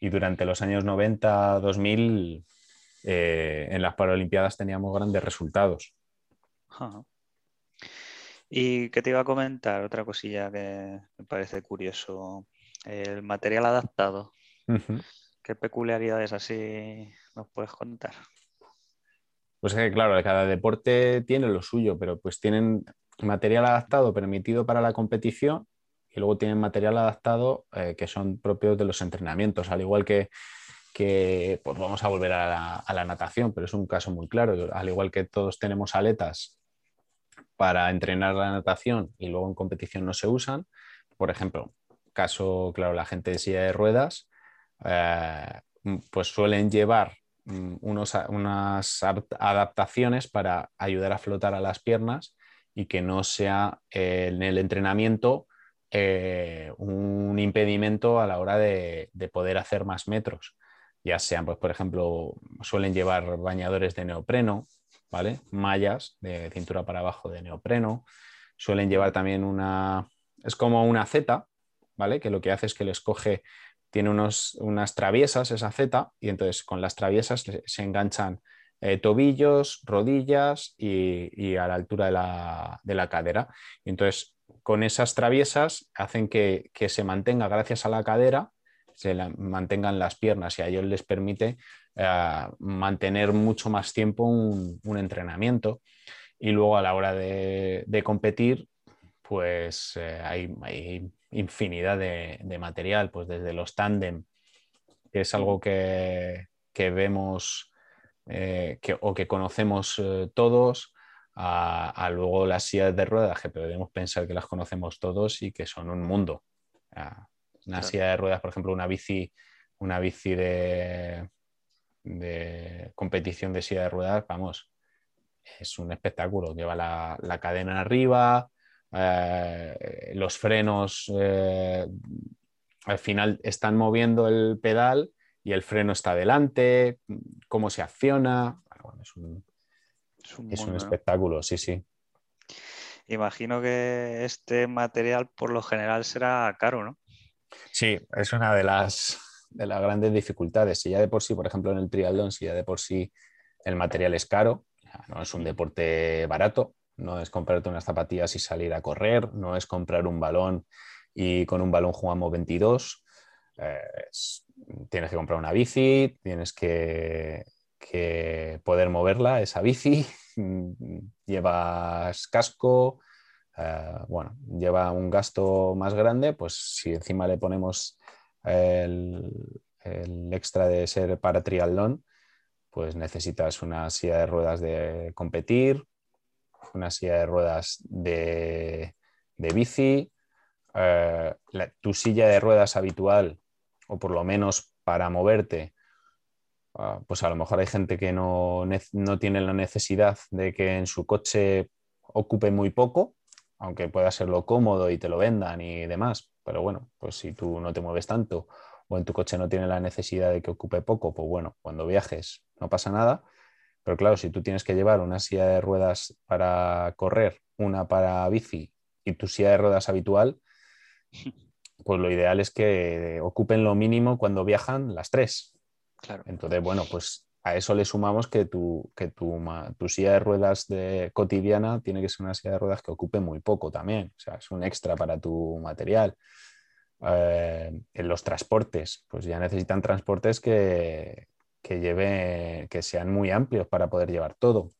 [SPEAKER 2] y durante los años 90, 2000, eh, en las Paralimpiadas teníamos grandes resultados.
[SPEAKER 3] Y que te iba a comentar otra cosilla que me parece curioso, el material adaptado. ¿Qué peculiaridades así nos puedes contar?
[SPEAKER 2] Pues es que claro, cada deporte tiene lo suyo, pero pues tienen material adaptado permitido para la competición y luego tienen material adaptado eh, que son propios de los entrenamientos, al igual que, pues vamos a volver a la, natación, pero es un caso muy claro, al igual que todos tenemos aletas para entrenar la natación y luego en competición no se usan, por ejemplo, caso, claro, la gente de silla de ruedas, eh, pues suelen llevar unos, unas adaptaciones para ayudar a flotar a las piernas y que no sea eh, en el entrenamiento eh, un impedimento a la hora de, poder hacer más metros. Ya sean, pues, por ejemplo, suelen llevar bañadores de neopreno, ¿vale? Mallas de cintura para abajo de neopreno. Suelen llevar también una. Es como una Z, ¿vale? Que lo que hace es que les coge. Tiene unos, unas traviesas esa Z, y entonces con las traviesas se enganchan eh, tobillos, rodillas y, a la altura de la, de la cadera. Y entonces con esas traviesas hacen que, se mantenga gracias a la cadera, se mantengan las piernas y a ellos les permite eh, mantener mucho más tiempo un, entrenamiento. Y luego a la hora de, competir, pues eh, hay, infinidad de, material, pues desde los tándem, que es algo que, vemos eh, o que conocemos todos, a, luego las sillas de ruedas, que podemos pensar que las conocemos todos y que son un mundo. Una silla de ruedas, por ejemplo, una bici, una bici de, de competición de silla de ruedas, vamos, es un espectáculo. Lleva la, cadena arriba, eh, los frenos eh, al final están moviendo el pedal y el freno está adelante, cómo se acciona. es un, es un, espectáculo, sí, sí.
[SPEAKER 3] Imagino que este material por lo general será caro, ¿no?
[SPEAKER 2] Sí, es una de las, de las grandes dificultades. Si ya de por sí, por ejemplo, en el triatlón, si ya de por sí el material es caro, no es un deporte barato, no es comprarte unas zapatillas y salir a correr, no es comprar un balón y con un balón jugamos 22. Eh, tienes que comprar una bici, tienes que poder moverla, esa bici, <laughs> llevas casco, eh, bueno, lleva un gasto más grande, pues si encima le ponemos el, extra de ser para triatlón, pues necesitas una silla de ruedas de competir, una silla de ruedas de, bici, eh, tu silla de ruedas habitual, o por lo menos para moverte, ah, pues a lo mejor hay gente que no, no, tiene la necesidad de que en su coche ocupe muy poco, aunque pueda serlo cómodo y te lo vendan y demás, pero bueno, pues si tú no te mueves tanto o en tu coche no tiene la necesidad de que ocupe poco, pues bueno, cuando viajes no pasa nada. Pero claro, si tú tienes que llevar una silla de ruedas para correr, una para bici y tu silla de ruedas habitual, <laughs> pues lo ideal es que ocupen lo mínimo cuando viajan las tres.
[SPEAKER 3] Claro.
[SPEAKER 2] Entonces, bueno, pues a eso le sumamos que tu, que tu, tu, silla de ruedas de cotidiana tiene que ser una silla de ruedas que ocupe muy poco también. O sea, es un extra para tu material. Eh, en los transportes, pues ya necesitan transportes que, que, que sean muy amplios para poder llevar todo.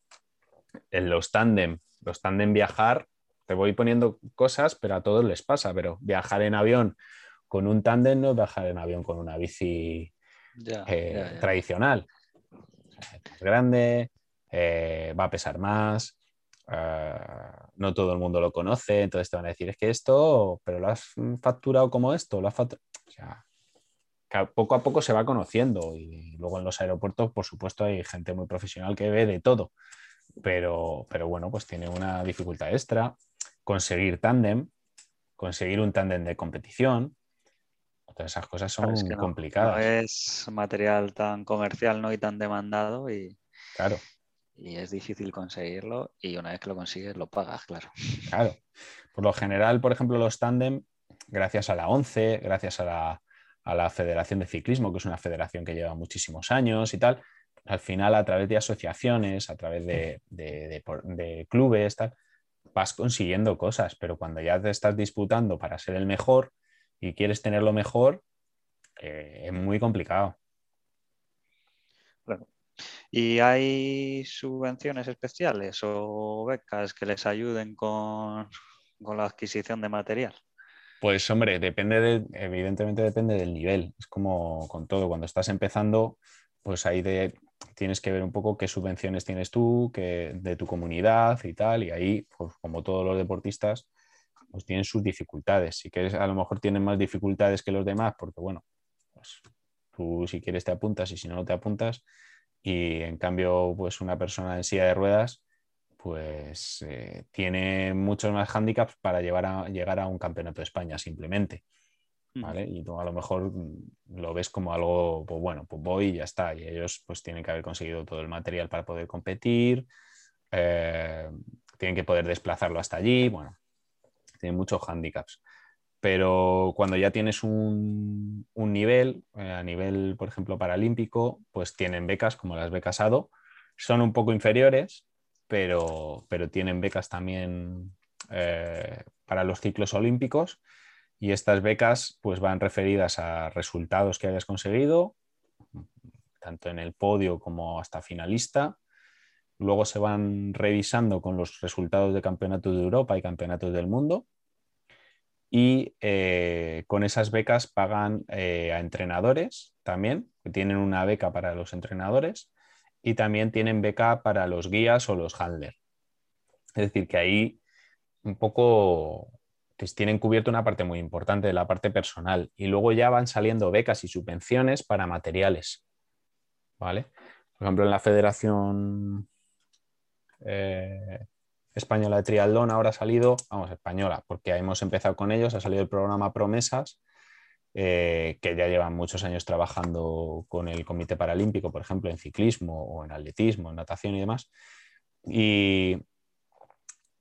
[SPEAKER 2] En los tándem, los tándem viajar, te voy poniendo cosas, pero a todos les pasa, pero viajar en avión con un tándem no es viajar en avión con una bici eh, tradicional. Es grande, eh, va a pesar más, Ah, no todo el mundo lo conoce, entonces te van a decir, es que esto, pero lo has facturado como esto, lo has o sea, poco a poco se va conociendo y luego en los aeropuertos, por supuesto, hay gente muy profesional que ve de todo, pero, pero bueno, pues tiene una dificultad extra, conseguir tándem, conseguir un tándem de competición, todas esas cosas son complicadas.
[SPEAKER 3] No es material tan comercial ¿no? y tan demandado y...
[SPEAKER 2] Claro
[SPEAKER 3] y es difícil conseguirlo y una vez que lo consigues lo pagas, claro.
[SPEAKER 2] Claro. Por lo general, por ejemplo, los tándem, gracias a la ONCE, gracias a la, a la, Federación de Ciclismo, que es una federación que lleva muchísimos años y tal, al final a través de asociaciones, a través de, de, de, clubes, tal, vas consiguiendo cosas, pero cuando ya te estás disputando para ser el mejor y quieres tenerlo mejor, eh, es muy complicado.
[SPEAKER 3] ¿Y hay subvenciones especiales o becas que les ayuden con, la adquisición de material?
[SPEAKER 2] Pues hombre, depende de, evidentemente depende del nivel. Es como con todo, cuando estás empezando, pues ahí tienes que ver un poco qué subvenciones tienes tú, qué, de tu comunidad y tal, y ahí, pues como todos los deportistas, pues tienen sus dificultades. Si quieres, a lo mejor tienen más dificultades que los demás, porque bueno, pues tú si quieres te apuntas y si no, no te apuntas, y en cambio pues una persona en silla de ruedas pues eh, tiene muchos más hándicaps para llevar a, llegar a un campeonato de España simplemente. ¿vale? Y tú a lo mejor lo ves como algo, pues bueno, pues voy y ya está. Y ellos pues tienen que haber conseguido todo el material para poder competir, eh, tienen que poder desplazarlo hasta allí, bueno, tienen muchos hándicaps pero cuando ya tienes un, nivel, eh, a nivel, por ejemplo, paralímpico, pues tienen becas como las becas ADO, son un poco inferiores, pero, tienen becas también eh, para los ciclos olímpicos. Y estas becas pues van referidas a resultados que hayas conseguido, tanto en el podio como hasta finalista. Luego se van revisando con los resultados de campeonatos de Europa y campeonatos del mundo. Y eh, con esas becas pagan eh, a entrenadores también, que tienen una beca para los entrenadores y también tienen beca para los guías o los handlers. Es decir, que ahí un poco pues, tienen cubierto una parte muy importante de la parte personal y luego ya van saliendo becas y subvenciones para materiales. ¿Vale? Por ejemplo, en la Federación eh, española de triatlón ahora ha salido, vamos, española, porque hemos empezado con ellos, ha salido el programa Promesas, eh, que ya llevan muchos años trabajando con el Comité Paralímpico, por ejemplo, en ciclismo o en atletismo, en natación y demás. Y,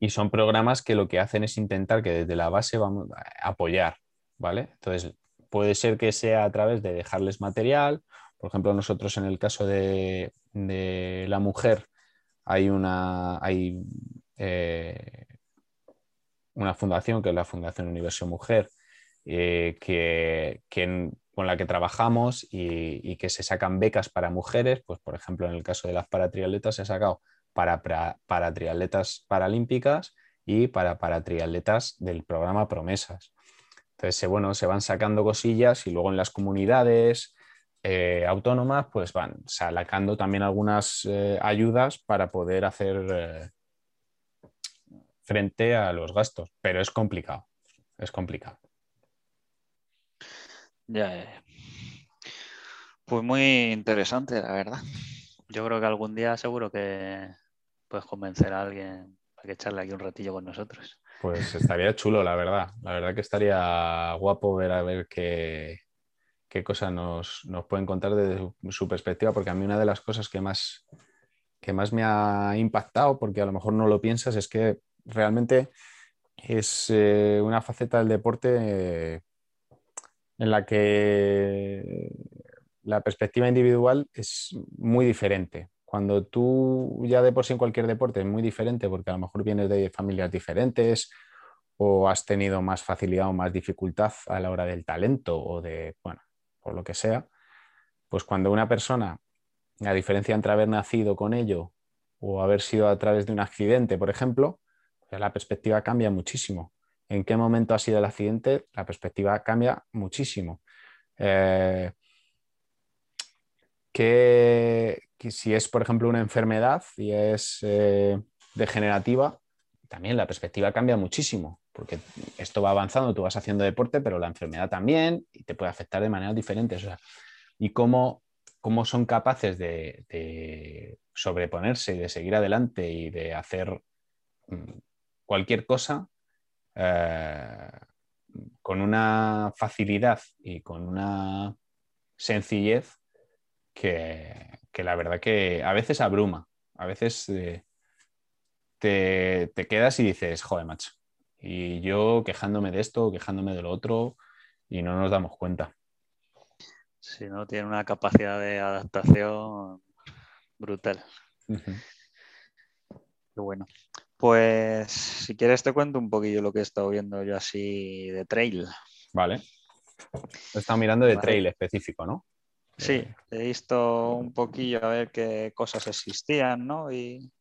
[SPEAKER 2] son programas que lo que hacen es intentar que desde la base vamos a apoyar, ¿vale? Entonces, puede ser que sea a través de dejarles material, por ejemplo, nosotros en el caso de, de la mujer hay una hay eh, una fundación que es la Fundación Universo Mujer, eh, que, con la que trabajamos y, que se sacan becas para mujeres, pues por ejemplo en el caso de las paratriatletas se ha sacado para, para, paralímpicas y para, para triatletas del programa Promesas. Entonces, bueno, se van sacando cosillas y luego en las comunidades eh, autónomas pues van sacando también algunas eh, ayudas para poder hacer frente a los gastos, pero es complicado, es complicado.
[SPEAKER 3] Ya, ya. Pues muy interesante, la verdad. Yo creo que algún día seguro que puedes convencer a alguien para que echarle aquí un ratillo con nosotros.
[SPEAKER 2] Pues estaría chulo, la verdad. La verdad que estaría guapo ver a ver qué, qué cosas nos, nos pueden contar desde su, su perspectiva, porque a mí una de las cosas que más, que más me ha impactado, porque a lo mejor no lo piensas, es que realmente es eh, una faceta del deporte eh, en la que la perspectiva individual es muy diferente. Cuando tú ya de por sí en cualquier deporte es muy diferente porque a lo mejor vienes de familias diferentes o has tenido más facilidad o más dificultad a la hora del talento o de, bueno, por lo que sea, pues cuando una persona, la diferencia entre haber nacido con ello o haber sido a través de un accidente, por ejemplo, pues la perspectiva cambia muchísimo. ¿En qué momento ha sido el accidente? La perspectiva cambia muchísimo. Eh, que, si es, por ejemplo, una enfermedad y es eh, degenerativa, también la perspectiva cambia muchísimo, porque esto va avanzando, tú vas haciendo deporte, pero la enfermedad también y te puede afectar de maneras diferentes. Y cómo, cómo son capaces de, de, sobreponerse y de seguir adelante y de hacer mm, cualquier cosa eh, con una facilidad y con una sencillez que, que, la verdad que a veces abruma, a veces eh, te, te, quedas y dices, joder, macho, y yo quejándome de esto, quejándome de lo otro, y no nos damos cuenta.
[SPEAKER 3] Si sí, no, tiene una capacidad de adaptación brutal. Uh -huh. Bueno, pues si quieres te cuento un poquillo lo que he estado viendo yo así de trail.
[SPEAKER 2] Vale. He estado mirando de vale. trail específico, ¿no?
[SPEAKER 3] Sí, he visto un poquillo a ver qué cosas existían, ¿no? Y,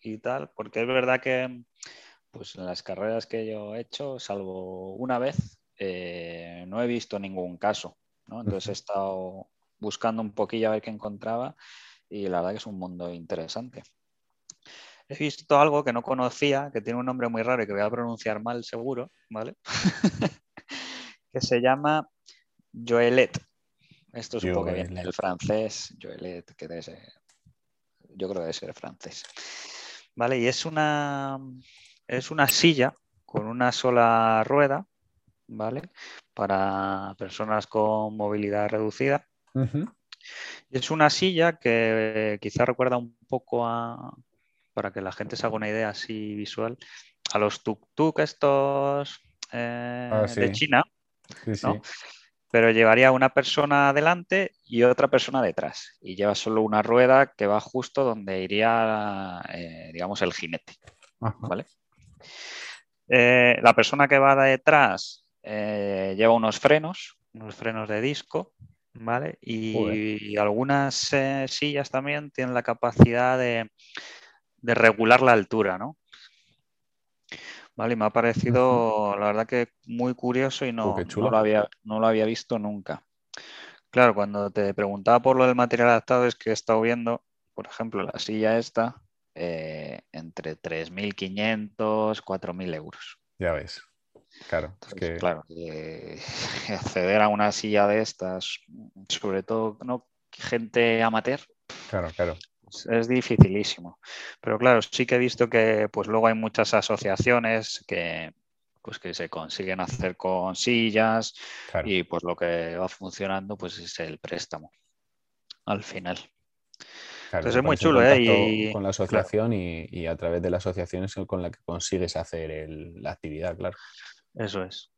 [SPEAKER 3] y tal, porque es verdad que pues en las carreras que yo he hecho, salvo una vez, eh, no he visto ningún caso, ¿no? Entonces he estado buscando un poquillo a ver qué encontraba y la verdad que es un mundo interesante. He visto algo que no conocía, que tiene un nombre muy raro y que voy a pronunciar mal seguro, ¿vale? <laughs> que se llama Joelet. Esto supongo que viene del francés, Joelet, que debe ser, yo creo que debe ser francés. ¿Vale? Y es una, es una silla con una sola rueda, ¿vale? Para personas con movilidad reducida. Uh -huh. Es una silla que quizá recuerda un poco a, para que la gente se haga una idea así visual, a los tuk-tuk estos eh, ah, sí. de China, sí, sí. ¿no? pero llevaría una persona adelante y otra persona detrás. Y lleva solo una rueda que va justo donde iría, eh, digamos, el jinete. Ajá. ¿vale? Eh, la persona que va detrás lleva unos frenos, unos frenos de disco, ¿vale? Y, y algunas eh, sillas también tienen la capacidad de, de, regular la altura, ¿no? Vale, me ha parecido, la verdad que muy curioso y no, no, lo había, no lo había visto nunca. Claro, cuando te preguntaba por lo del material adaptado es que he estado viendo, por ejemplo, la silla esta, eh, entre 3.500, 4.000 euros.
[SPEAKER 2] Ya ves. Claro,
[SPEAKER 3] Entonces, es que... claro eh, <laughs> acceder a una silla de estas, sobre todo ¿no? gente amateur,
[SPEAKER 2] claro, claro.
[SPEAKER 3] Es, dificilísimo. Pero claro, sí que he visto que pues luego hay muchas asociaciones que pues que se consiguen hacer con sillas claro. y pues lo que va funcionando pues es el préstamo al final.
[SPEAKER 2] Claro,
[SPEAKER 3] Entonces es muy chulo, ¿eh?
[SPEAKER 2] Y, con la asociación claro. y, y, a través de la asociación es con la que consigues hacer el, la actividad, claro.
[SPEAKER 3] Eso es.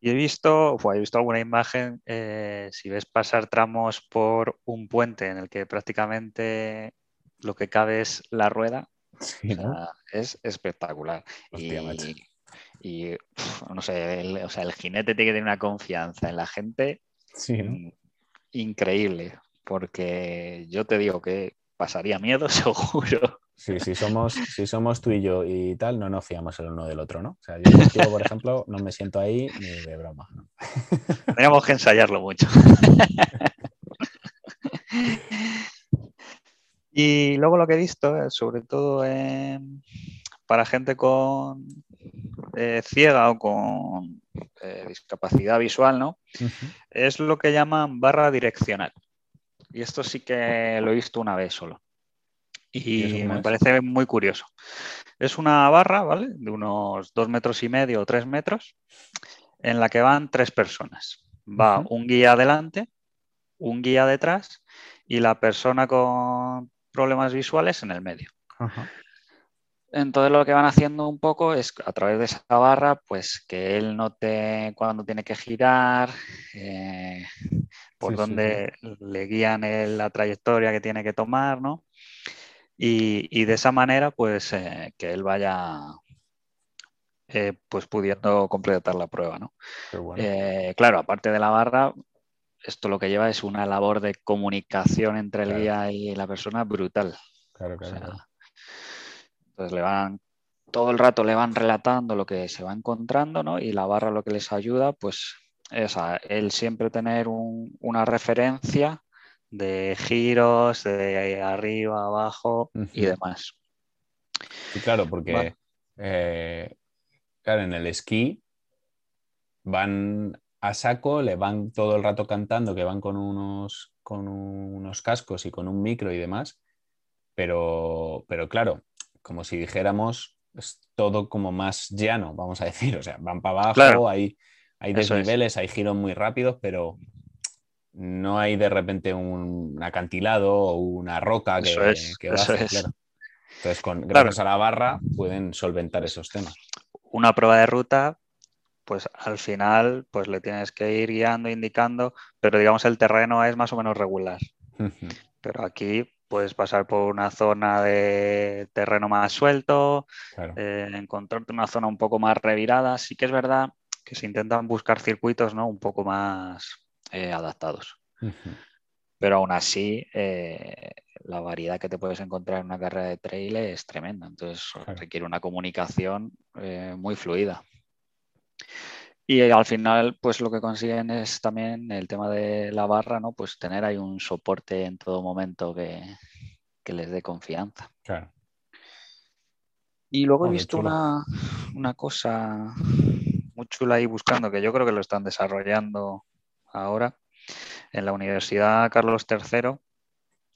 [SPEAKER 3] Y he visto, he visto alguna imagen, eh, si ves pasar tramos por un puente en el que prácticamente lo que cabe es la rueda,
[SPEAKER 2] sí, ¿no?
[SPEAKER 3] o sea, es espectacular.
[SPEAKER 2] Hostia,
[SPEAKER 3] y, y pff, no sé, el, o sea, el jinete tiene que tener una confianza en la gente
[SPEAKER 2] sí, ¿no?
[SPEAKER 3] Increíble porque yo te digo que pasaría miedo <laughs> seguro.
[SPEAKER 2] Sí, sí somos, si somos tú y yo y tal, no nos fiamos el uno del otro, ¿no? O sea, yo por ejemplo, no me siento ahí ni de broma. ¿no?
[SPEAKER 3] Que ensayarlo mucho. <laughs> y luego lo que he visto, eh, sobre todo para gente con eh, ciega o con eh, discapacidad visual, ¿no? Es lo que llaman barra direccional. Y esto sí que lo he visto una vez solo.
[SPEAKER 2] ¿Y
[SPEAKER 3] me parece muy curioso. Es una barra, ¿vale? De unos dos metros y medio o tres metros, en la que van tres personas. Va un guía adelante, un guía detrás y la persona con problemas visuales en el medio. Entonces lo que van haciendo un poco es a través de esa barra, pues que él note cuándo tiene que girar, eh, por
[SPEAKER 2] Sí, sí,
[SPEAKER 3] dónde le guían el- la trayectoria que tiene que tomar, ¿no? Y, y de esa manera, pues eh, que él vaya eh, pues pudiendo completar la prueba, ¿no?
[SPEAKER 2] Bueno.
[SPEAKER 3] Eh, claro, aparte de la barra, esto lo que lleva es una labor de comunicación entre el
[SPEAKER 2] Claro.
[SPEAKER 3] guía y la persona brutal.
[SPEAKER 2] claro,
[SPEAKER 3] O
[SPEAKER 2] claro,
[SPEAKER 3] sea,
[SPEAKER 2] claro.
[SPEAKER 3] Entonces le van, todo el rato le van relatando lo que se va encontrando, ¿no? Y la barra lo que les ayuda, pues es a él siempre tener un- una referencia de giros, de arriba, abajo y demás.
[SPEAKER 2] Sí, claro, porque eh, claro, en el esquí van a saco, le van todo el rato cantando que van con unos, con unos cascos y con un micro y demás, pero, pero claro, como si dijéramos, es todo como más llano, vamos a decir, o sea, van para abajo,
[SPEAKER 3] Claro.
[SPEAKER 2] hay, hay desniveles, hay giros muy rápidos, pero no hay de repente un acantilado o una roca que,
[SPEAKER 3] Eso es,
[SPEAKER 2] que
[SPEAKER 3] es.
[SPEAKER 2] claro. Entonces, con,
[SPEAKER 3] Claro.
[SPEAKER 2] gracias a la barra pueden solventar esos temas.
[SPEAKER 3] Una prueba de ruta, pues al final, pues le tienes que ir guiando, indicando, pero digamos el terreno es más o menos regular. Pero aquí puedes pasar por una zona de terreno más suelto,
[SPEAKER 2] Claro.
[SPEAKER 3] eh, encontrarte una zona un poco más revirada. Sí que es verdad que se intentan buscar circuitos ¿no? un poco más eh, adaptados. Pero aún así, eh, la variedad que te puedes encontrar en una carrera de trail es tremenda. Entonces
[SPEAKER 2] Claro.
[SPEAKER 3] requiere una comunicación eh, muy fluida. Y al final, pues lo que consiguen es también el tema de la barra, ¿no? Pues tener ahí un soporte en todo momento que, que les dé confianza.
[SPEAKER 2] Claro.
[SPEAKER 3] Y luego he visto una, una cosa muy chula ahí buscando, que yo creo que lo están desarrollando ahora. En la Universidad Carlos III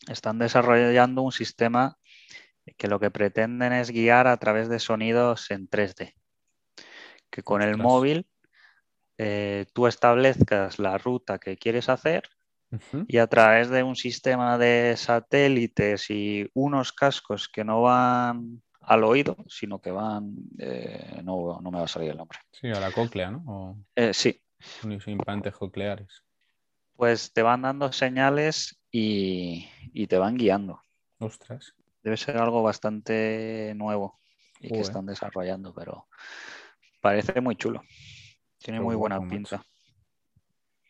[SPEAKER 3] están desarrollando un sistema que lo que pretenden es guiar a través de sonidos en 3D. Que con el
[SPEAKER 2] Ostras.
[SPEAKER 3] móvil eh, tú establezcas la ruta que quieres hacer y a través de un sistema de satélites y unos cascos que no van al oído, sino que van, eh, no, no me va a salir el nombre.
[SPEAKER 2] Sí, a la cóclea, ¿no? O
[SPEAKER 3] Eh, sí,
[SPEAKER 2] unos implantes cocleares.
[SPEAKER 3] pues te van dando señales y, y te van guiando.
[SPEAKER 2] Ostras.
[SPEAKER 3] Debe ser algo bastante nuevo y que están desarrollando, pero parece muy chulo. Tiene
[SPEAKER 2] Qué
[SPEAKER 3] muy buena pinta.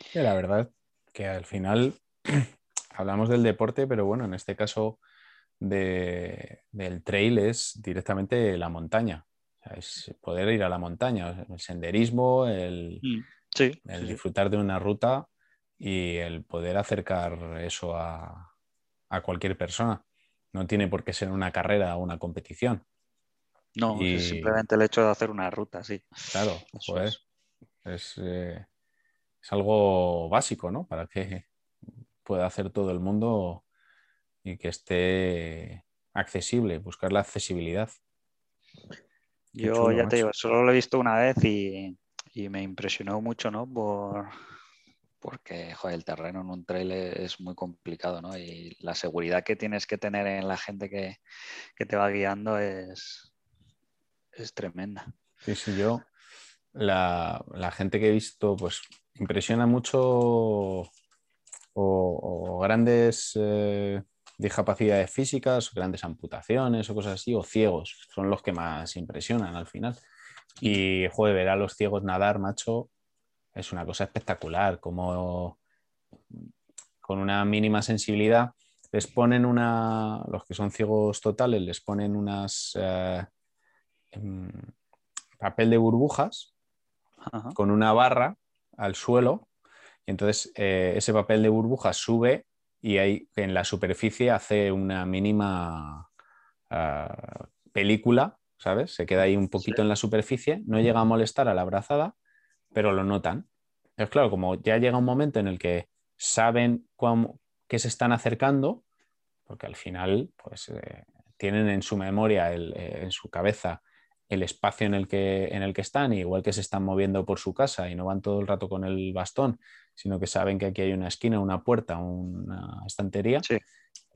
[SPEAKER 2] Sí, la verdad que al final <clears throat> hablamos del deporte, pero bueno, en este caso de- del trail es directamente la montaña. O sea, es poder ir a la montaña, el senderismo, el,
[SPEAKER 3] Mm, Sí,
[SPEAKER 2] el
[SPEAKER 3] sí, sí.
[SPEAKER 2] disfrutar de una ruta y el poder acercar eso a, a cualquier persona. No tiene por qué ser una carrera o una competición.
[SPEAKER 3] No,
[SPEAKER 2] Y-
[SPEAKER 3] es simplemente el hecho de hacer una ruta, sí.
[SPEAKER 2] Claro,
[SPEAKER 3] Eso
[SPEAKER 2] joder,
[SPEAKER 3] es.
[SPEAKER 2] es, eh, es algo básico, ¿no? Para que pueda hacer todo el mundo y que esté accesible, buscar la accesibilidad.
[SPEAKER 3] Yo ya te digo, solo lo he visto una vez y, y me impresionó mucho, ¿no? Por, porque, joder, el terreno en un trail es muy complicado, ¿no? Y la seguridad que tienes que tener en la gente que, que te va guiando es, es tremenda.
[SPEAKER 2] Sí, sí, yo, la, la gente que he visto, pues impresiona mucho o, grandes eh, discapacidades físicas, grandes amputaciones o cosas así, o ciegos, son los que más impresionan al final. Y, joder, ver a los ciegos nadar, macho, es una cosa espectacular, como con una mínima sensibilidad les ponen una, los que son ciegos totales, les ponen unas... eh, em, papel de burbujas
[SPEAKER 3] Ajá.
[SPEAKER 2] con una barra al suelo y entonces eh, ese papel de burbujas sube y ahí en la superficie hace una mínima ah, película, ¿sabes? Se queda ahí un poquito en la superficie, no llega a molestar a la abrazada, pero lo notan. Es claro, como ya llega un momento en el que saben que se están acercando, porque al final pues, eh, tienen en su memoria, eh, en su cabeza, el espacio en el, que, en el que están, igual que se están moviendo por su casa y no van todo el rato con el bastón, sino que saben que aquí hay una esquina, una puerta, una estantería, pues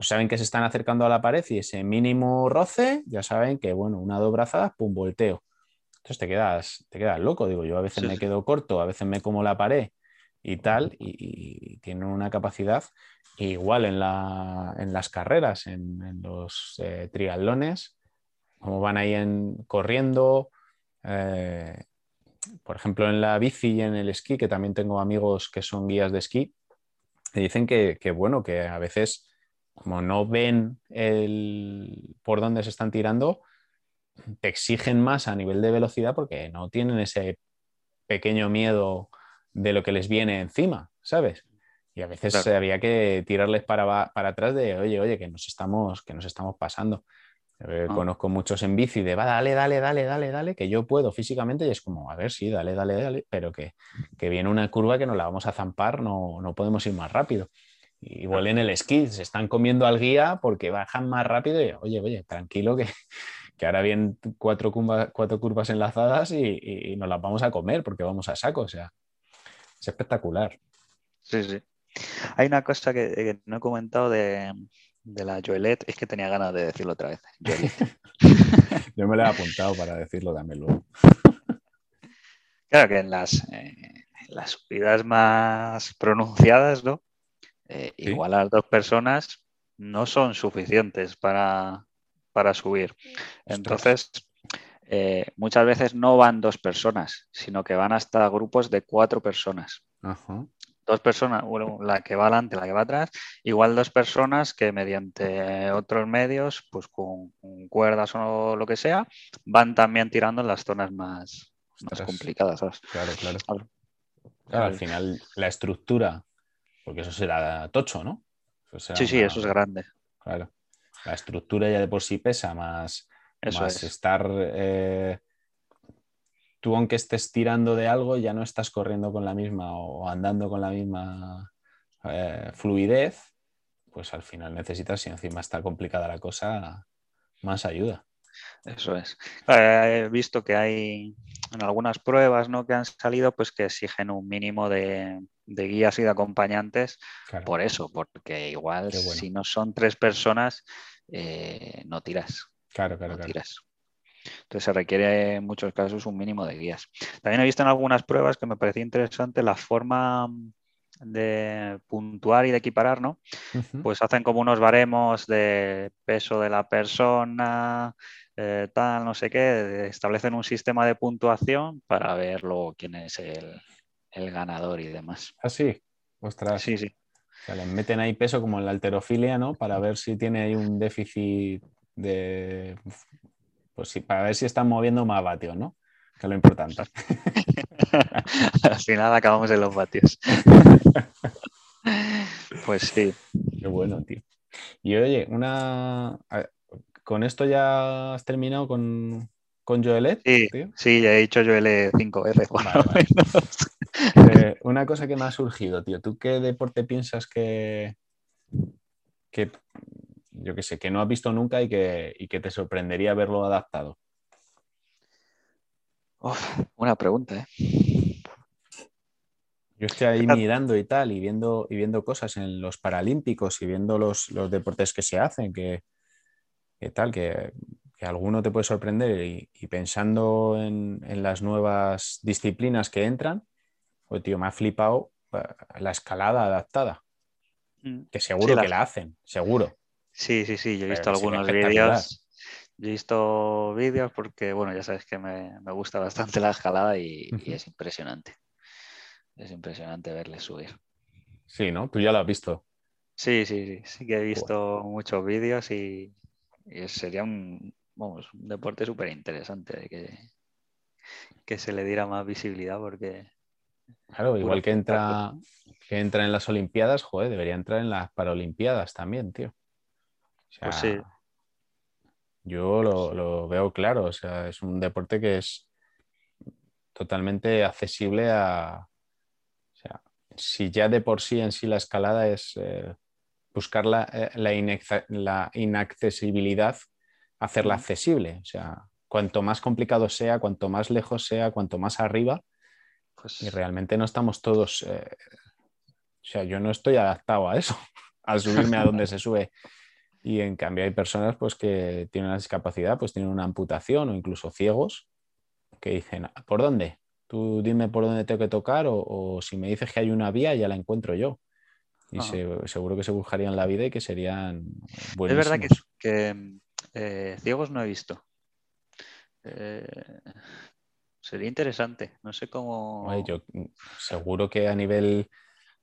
[SPEAKER 2] saben que se están acercando a la pared y ese mínimo roce, ya saben que, bueno, una dobrazada, pum, volteo. Entonces te quedas, te quedas loco, digo, yo a veces me quedo corto, a veces me como la pared y tal, y, tienen una capacidad igual en, la, en las carreras, en, los eh, triatlones, como van ahí en, corriendo, eh, por ejemplo en la bici y en el esquí, que también tengo amigos que son guías de esquí, me dicen que, bueno, que a veces como no ven el, por dónde se están tirando, te exigen más a nivel de velocidad porque no tienen ese pequeño miedo de lo que les viene encima, ¿sabes? Y a veces había que tirarles para, para, atrás de, oye, oye, que nos estamos, que nos estamos pasando. Eh, ah. Conozco muchos en bici de, va, dale, dale, dale, dale, dale, que yo puedo físicamente y es como, a ver, sí, dale, dale, dale, pero que, que viene una curva que nos la vamos a zampar, no, no podemos ir más rápido. Igual en el esquí se están comiendo al guía porque bajan más rápido y, oye, oye, tranquilo que, <laughs> que ahora vienen cuatro, cuatro curvas enlazadas y, y, nos las vamos a comer porque vamos a saco, o sea, es espectacular.
[SPEAKER 3] Sí, sí. Hay una cosa que no he comentado de, de la Joelet, es que tenía ganas de decirlo otra vez. <laughs>
[SPEAKER 2] Yo me lo he apuntado para decirlo también luego.
[SPEAKER 3] Claro que en las, eh, las subidas más pronunciadas, ¿no? Eh, igual a las dos personas no son suficientes para, subir. Entonces, eh, muchas veces no van dos personas, sino que van hasta grupos de cuatro personas. Ajá dos personas, bueno, la que va adelante, la que va atrás, igual dos personas que mediante otros medios, pues con, cuerdas o lo que sea, van también tirando en las zonas más, complicadas.
[SPEAKER 2] Claro, claro. Claro, al final la estructura, porque eso será tocho, ¿no?
[SPEAKER 3] sí, sí, eso es grande.
[SPEAKER 2] Claro. La estructura ya de por sí pesa, más, más estar eh, tú aunque estés tirando de algo, ya no estás corriendo con la misma o andando con la misma eh, fluidez, pues al final necesitas, si encima está complicada la cosa, más ayuda.
[SPEAKER 3] Eso es. he visto que hay en algunas pruebas ¿no? que han salido pues que exigen un mínimo de, guías y de acompañantes por eso, porque igual si no son tres personas, eh, no tiras.
[SPEAKER 2] Claro, claro, claro.
[SPEAKER 3] Tiras. Entonces se requiere en muchos casos un mínimo de guías. También he visto en algunas pruebas que me parecía interesante la forma de puntuar y de equiparar, ¿no? Pues hacen como unos baremos de peso de la persona, eh, tal, no sé qué, establecen un sistema de puntuación para ver luego quién es el, ganador y demás.
[SPEAKER 2] Ah, sí, ostras.
[SPEAKER 3] Sí, sí.
[SPEAKER 2] O sea, le meten ahí peso como en la alterofilia, ¿no? Para ver si tiene ahí un déficit de pues sí, para ver si están moviendo más vatios, ¿no? Que es lo importante. <laughs>
[SPEAKER 3] Al final acabamos en los vatios. <laughs> pues sí.
[SPEAKER 2] Qué bueno, tío. Y oye, una. ¿Con esto ya has terminado con, con Joelet?
[SPEAKER 3] Sí, sí, ya he dicho Joelet 5 veces por lo
[SPEAKER 2] menos. Eh, una cosa que me ha surgido, tío. ¿Tú qué deporte piensas que, que yo que sé, que no has visto nunca y que, y que te sorprendería verlo adaptado?
[SPEAKER 3] una pregunta, ¿eh?
[SPEAKER 2] Yo estoy ahí mirando y tal, y viendo, y viendo cosas en los Paralímpicos y viendo los, deportes que se hacen, que, tal, que, alguno te puede sorprender y, pensando en, las nuevas disciplinas que entran, pues tío, me ha flipado eh, la escalada adaptada. Mm. Que seguro que la hacen, seguro.
[SPEAKER 3] Sí, sí, sí, yo he visto algunos vídeos. Yo he visto vídeos porque, bueno, ya sabes que me, gusta bastante la escalada y, es impresionante. Es impresionante verle subir.
[SPEAKER 2] Sí, ¿no? Tú ya lo has visto.
[SPEAKER 3] Sí, sí, sí. Sí que he visto muchos vídeos y, sería un, vamos, un deporte súper interesante que, que se le diera más visibilidad porque...
[SPEAKER 2] Claro, igual que entra, que entra en las Olimpiadas, joder, debería entrar en las Paralimpiadas también, tío. O sea,
[SPEAKER 3] Pues sí.
[SPEAKER 2] Yo lo, lo veo claro, o sea, es un deporte que es totalmente accesible a... O sea, si ya de por sí en sí la escalada es eh, buscar la, eh, la inaccesibilidad, hacerla accesible. O sea, cuanto más complicado sea, cuanto más lejos sea, cuanto más arriba,
[SPEAKER 3] Pues,
[SPEAKER 2] y realmente no estamos todos... eh, o sea, yo no estoy adaptado a eso, <laughs> a subirme a donde se sube. Y en cambio hay personas pues, que tienen una discapacidad, pues tienen una amputación o incluso ciegos, que dicen, ¿por dónde? Tú dime por dónde tengo que tocar o, o si me dices que hay una vía, ya la encuentro yo. Y se- seguro que se buscarían la vida y que serían
[SPEAKER 3] es
[SPEAKER 2] buenísimos.
[SPEAKER 3] verdad que, que, eh, ciegos no he visto. Eh, sería interesante. No sé cómo.
[SPEAKER 2] Oye, yo seguro que a nivel,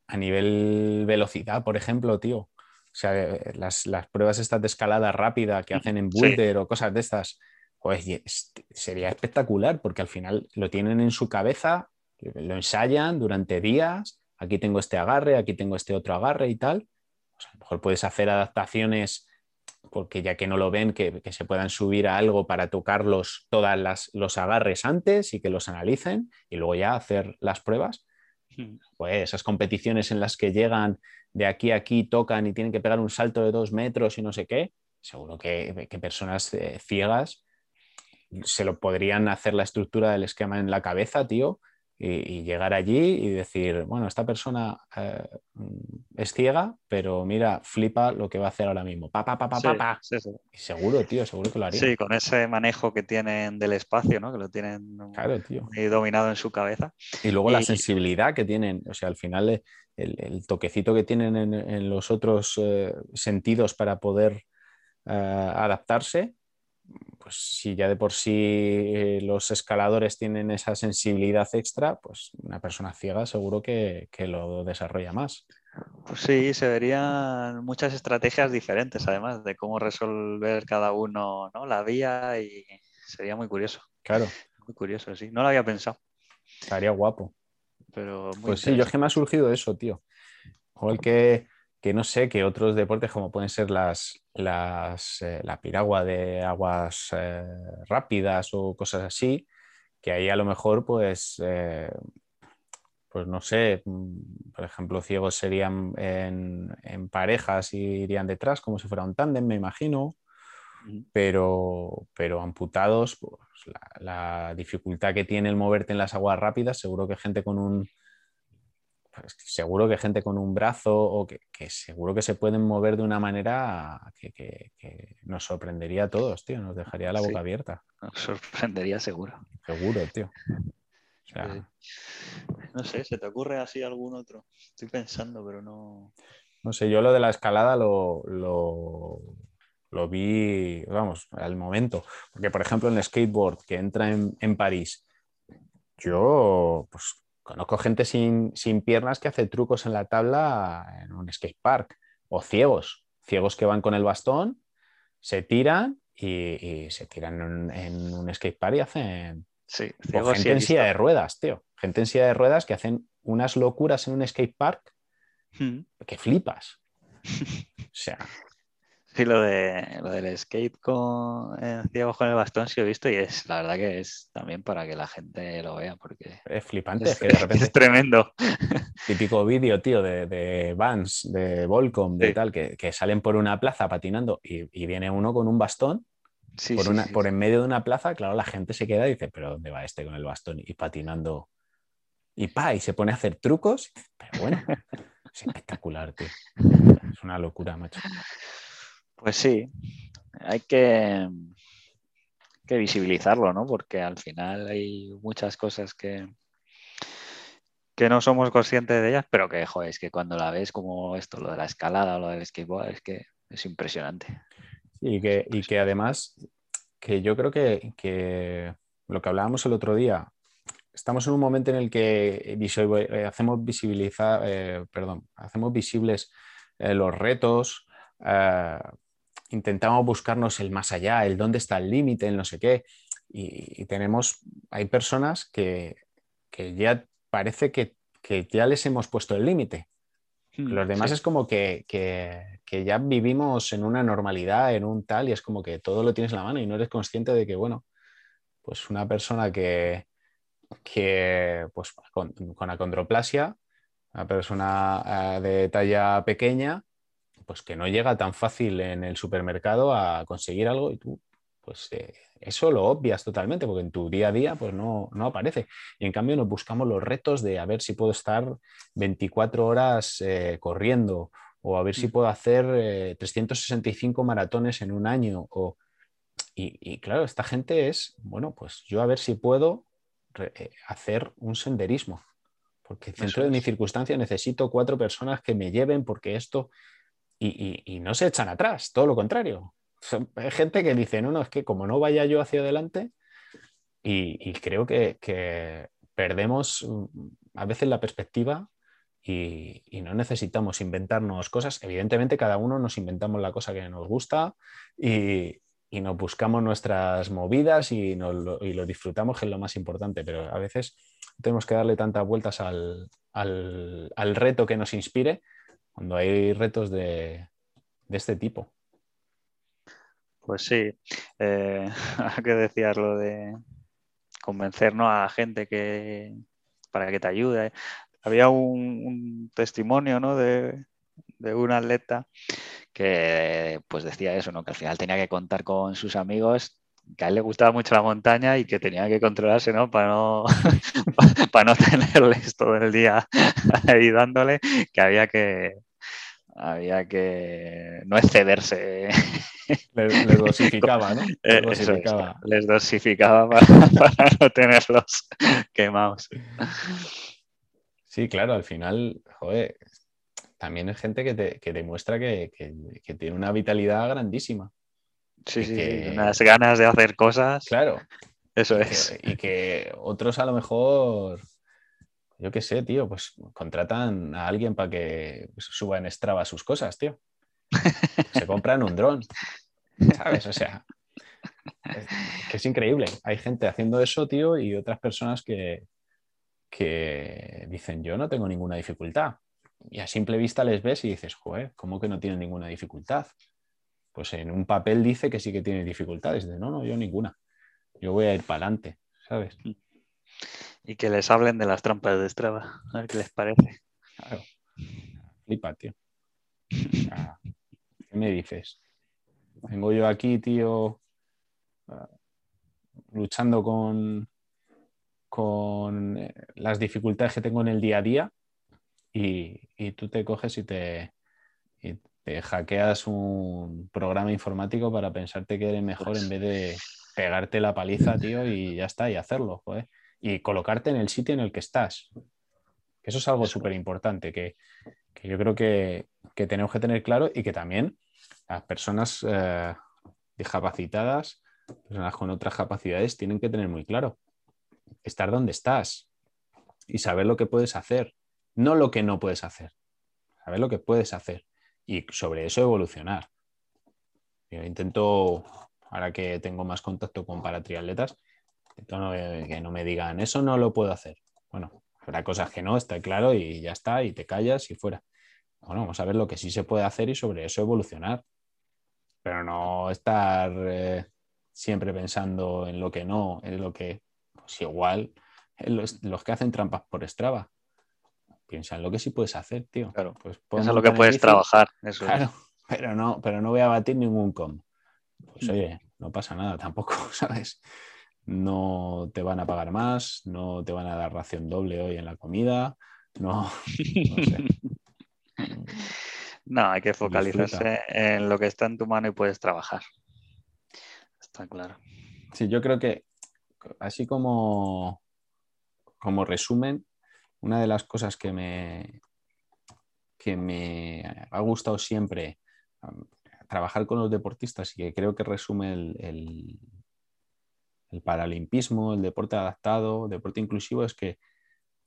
[SPEAKER 2] a nivel velocidad, por ejemplo, tío. O sea, las, las pruebas estas de escalada rápida que hacen en
[SPEAKER 3] Sí.
[SPEAKER 2] Boulder o cosas de estas, pues es- sería espectacular porque al final lo tienen en su cabeza, lo ensayan durante días. Aquí tengo este agarre, aquí tengo este otro agarre y tal. Pues a lo mejor puedes hacer adaptaciones porque ya que no lo ven, que, que se puedan subir a algo para tocarlos todas las, los agarres antes y que los analicen y luego ya hacer las pruebas.
[SPEAKER 3] Mm.
[SPEAKER 2] Pues esas competiciones en las que llegan de aquí a aquí, tocan y tienen que pegar un salto de dos metros y no sé qué, seguro que, que personas eh, ciegas se lo podrían hacer la estructura del esquema en la cabeza, tío, y, y llegar allí y decir, bueno, esta persona eh, es ciega, pero mira, flipa lo que va a hacer ahora mismo. Pa, pa, pa, pa,
[SPEAKER 3] Sí,
[SPEAKER 2] pa, pa.
[SPEAKER 3] sí, sí.
[SPEAKER 2] Y seguro, tío, seguro que lo haría.
[SPEAKER 3] Sí, con ese manejo que tienen del espacio, ¿no? Que lo tienen
[SPEAKER 2] Claro, tío.
[SPEAKER 3] muy dominado en su cabeza.
[SPEAKER 2] Y luego la sensibilidad que tienen, o sea, al final eh, el, el toquecito que tienen en, en los otros eh, sentidos para poder eh, adaptarse, pues si ya de por sí eh, los escaladores tienen esa sensibilidad extra, pues una persona ciega seguro que, que lo desarrolla más.
[SPEAKER 3] Pues sí, se verían muchas estrategias diferentes, además, de cómo resolver cada uno ¿no? la vía y sería muy curioso.
[SPEAKER 2] Claro,
[SPEAKER 3] Muy curioso, sí. No lo había pensado,
[SPEAKER 2] estaría guapo.
[SPEAKER 3] pero muy
[SPEAKER 2] Pues sí, yo es que me ha surgido eso, tío. Igual que, que no sé, que otros deportes como pueden ser las, las, eh, la piragua de aguas eh, rápidas o cosas así, que ahí a lo mejor pues, eh, pues no sé, mm, por ejemplo, ciegos serían en, en parejas y irían detrás como si fuera un tándem, me imagino, pero, pero amputados, pues la, la dificultad que tiene el moverte en las aguas rápidas, seguro que gente con un, pues, seguro que gente con un brazo o que, que seguro que se pueden mover de una manera que, que- que nos sorprendería a todos, tío, nos dejaría la boca
[SPEAKER 3] Sí.
[SPEAKER 2] abierta,
[SPEAKER 3] Nos sorprendería seguro.
[SPEAKER 2] seguro, tío. O sea.
[SPEAKER 3] No sé, ¿se te ocurre así algún otro? Estoy pensando, pero no.
[SPEAKER 2] no sé, yo lo de la escalada lo, lo, lo vi, vamos, al momento, porque por ejemplo en el skateboard que entra en, en París, yo pues conozco gente sin, sin piernas que hace trucos en la tabla en un skatepark, o ciegos, ciegos que van con el bastón, se tiran y, y se tiran en, un- en un skatepark y hacen...
[SPEAKER 3] Sí,
[SPEAKER 2] O gente en silla de ruedas, tío. Gente en silla de ruedas que hacen unas locuras en un skatepark
[SPEAKER 3] Mm.
[SPEAKER 2] que flipas. <laughs> O sea,
[SPEAKER 3] Sí, lo, de, lo del skate con eh, con el bastón sí he visto y es la verdad que es también para que la gente lo vea porque
[SPEAKER 2] es flipante.
[SPEAKER 3] es,
[SPEAKER 2] Es que de <laughs> repente,
[SPEAKER 3] es tremendo.
[SPEAKER 2] típico vídeo, tío, de, de Vans, de Volcom, de
[SPEAKER 3] Sí.
[SPEAKER 2] tal, que, que salen por una plaza patinando y, y viene uno con un bastón
[SPEAKER 3] Sí,
[SPEAKER 2] por,
[SPEAKER 3] sí,
[SPEAKER 2] una, por en medio de una plaza. Claro, la gente se queda y dice, ¿pero dónde va este con el bastón? Y patinando. Y pa, y se pone a hacer trucos. Pero bueno, es espectacular, tío. Es una locura, macho.
[SPEAKER 3] Pues sí, hay que, que visibilizarlo, ¿no? Porque al final hay muchas cosas que, que no somos conscientes de ellas, pero que, joder, es que cuando la ves como esto, lo de la escalada o lo del skateboard, es que es impresionante.
[SPEAKER 2] Y que, y que además, que yo creo que, que lo que hablábamos el otro día, estamos en un momento en el que eh, hacemos visibilizar, eh, perdón, hacemos visibles eh, los retos, intentamos buscarnos el más allá, el dónde está el límite, el no sé qué. Y, y tenemos, hay personas que, que ya parece que, que ya les hemos puesto el límite. Hmm, los demás es como que, ya vivimos en una normalidad, en un tal, y es como que todo lo tienes en la mano y no eres consciente de que, bueno, pues una persona que, que pues con, con acondroplasia, una persona eh, de talla pequeña, pues que no llega tan fácil en el supermercado a conseguir algo y tú, pues eh, eso lo obvias totalmente porque en tu día a día pues no, aparece. Y en cambio nos buscamos los retos de a ver si puedo estar 24 horas eh, corriendo o a ver si mm. puedo hacer 365 maratones en un año. O... Y, y, claro, esta gente es, bueno, pues yo a ver si puedo hacer un senderismo porque dentro de mi circunstancia necesito cuatro personas que me lleven porque esto... Y, no se echan atrás, todo lo contrario. hay gente que dice, no, no, es que como no vaya yo hacia adelante, y, creo que, perdemos mm, a veces la perspectiva y, no necesitamos inventarnos cosas. Evidentemente, cada uno nos inventamos la cosa que nos gusta y, nos buscamos nuestras movidas y, lo, disfrutamos, que es lo más importante, pero a veces tenemos que darle tantas vueltas al, reto que nos inspire cuando hay retos de, este tipo.
[SPEAKER 3] Pues sí, eh, <laughs> que decías lo de convencernos a la gente que para que te ayude. Había un, testimonio ¿no? de, de, un atleta que pues decía eso, ¿no? que al final tenía que contar con sus amigos que a él le gustaba mucho la montaña y que tenía que controlarse, ¿no? Para no, <laughs> para no <laughs> tenerles todo el día <laughs> ahí dándole, que había que había que no excederse.
[SPEAKER 2] Les, dosificaba, ¿no?
[SPEAKER 3] Les dosificaba, les dosificaba para, no tenerlos quemados.
[SPEAKER 2] Sí, claro, al final, joder, también es gente que, te, que demuestra que, que tiene una vitalidad grandísima.
[SPEAKER 3] Sí, sí, unas ganas de hacer cosas.
[SPEAKER 2] Claro.
[SPEAKER 3] Eso es.
[SPEAKER 2] y que otros a lo mejor, yo qué sé, tío, pues contratan a alguien para que suba en Strava sus cosas, tío. <laughs> Se compran un dron. ¿Sabes? O sea, que es increíble. Hay gente haciendo eso, tío, y otras personas que, que dicen, yo no tengo ninguna dificultad. Y a simple vista les ves y dices, joder, ¿cómo que no tienen ninguna dificultad? Pues en un papel dice que sí que tiene dificultades. De, no, no, yo ninguna. Yo voy a ir para adelante, ¿sabes?
[SPEAKER 3] Y que les hablen de las trampas de Strava, a ver qué les parece. Claro.
[SPEAKER 2] Flipa, tío. ¿Qué me dices? Vengo yo aquí, tío, ah, luchando con, con eh, las dificultades que tengo en el día a día y, y tú te coges y te, te hackeas un programa informático para pensarte que eres mejor en vez de pegarte la paliza, tío, y <laughs> ya está, y hacerlo, joder. Y colocarte en el sitio en el que estás. Eso es algo súper importante que, yo creo que, tenemos que tener claro y que también las personas eh, discapacitadas, personas con otras capacidades, tienen que tener muy claro. Estar donde estás y saber lo que puedes hacer, no lo que no puedes hacer. Saber lo que puedes hacer y sobre eso evolucionar. Yo intento, ahora que tengo más contacto con paratriatletas, intento que no me digan, eso no lo puedo hacer. Bueno, habrá cosas que no, está claro y ya está, y te callas y fuera. Bueno, vamos a ver lo que sí se puede hacer y sobre eso evolucionar. Pero no estar eh, siempre pensando en lo que no, en lo que, pues igual, los, los que hacen trampas por Strava piensa en lo que sí puedes hacer, tío.
[SPEAKER 3] Claro, pues piensa en lo que puedes trabajar.
[SPEAKER 2] claro, <laughs> pero no, pero no voy a batir ningún com. Pues mm. oye, no pasa nada tampoco, <laughs> ¿sabes? No te van a pagar más, no te van a dar ración doble hoy en la comida, no, no sé. <laughs>
[SPEAKER 3] No, hay que focalizarse en lo que está en tu mano y puedes trabajar. Está claro.
[SPEAKER 2] Sí, yo creo que así como, como resumen, una de las cosas que me, que me ha gustado siempre trabajar con los deportistas y que creo que resume el, el, paralimpismo, el deporte adaptado, deporte inclusivo, es que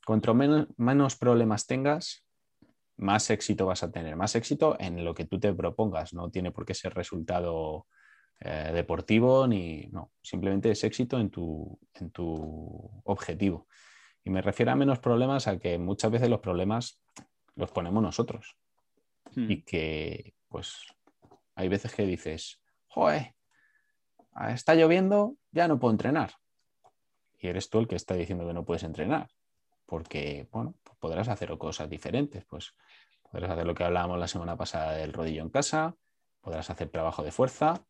[SPEAKER 2] cuanto menos, menos, problemas tengas, más éxito vas a tener. Más éxito en lo que tú te propongas. No tiene por qué ser resultado eh, deportivo ni no. Simplemente es éxito en tu, en tu objetivo. Y me refiero a menos problemas a que muchas veces los problemas los ponemos nosotros.
[SPEAKER 3] Hmm.
[SPEAKER 2] Y que, pues, hay veces que dices, joder, está lloviendo, ya no puedo entrenar. Y eres tú el que está diciendo que no puedes entrenar. Porque, bueno, pues podrás hacer cosas diferentes. Pues podrás hacer lo que hablábamos la semana pasada del rodillo en casa, podrás hacer trabajo de fuerza,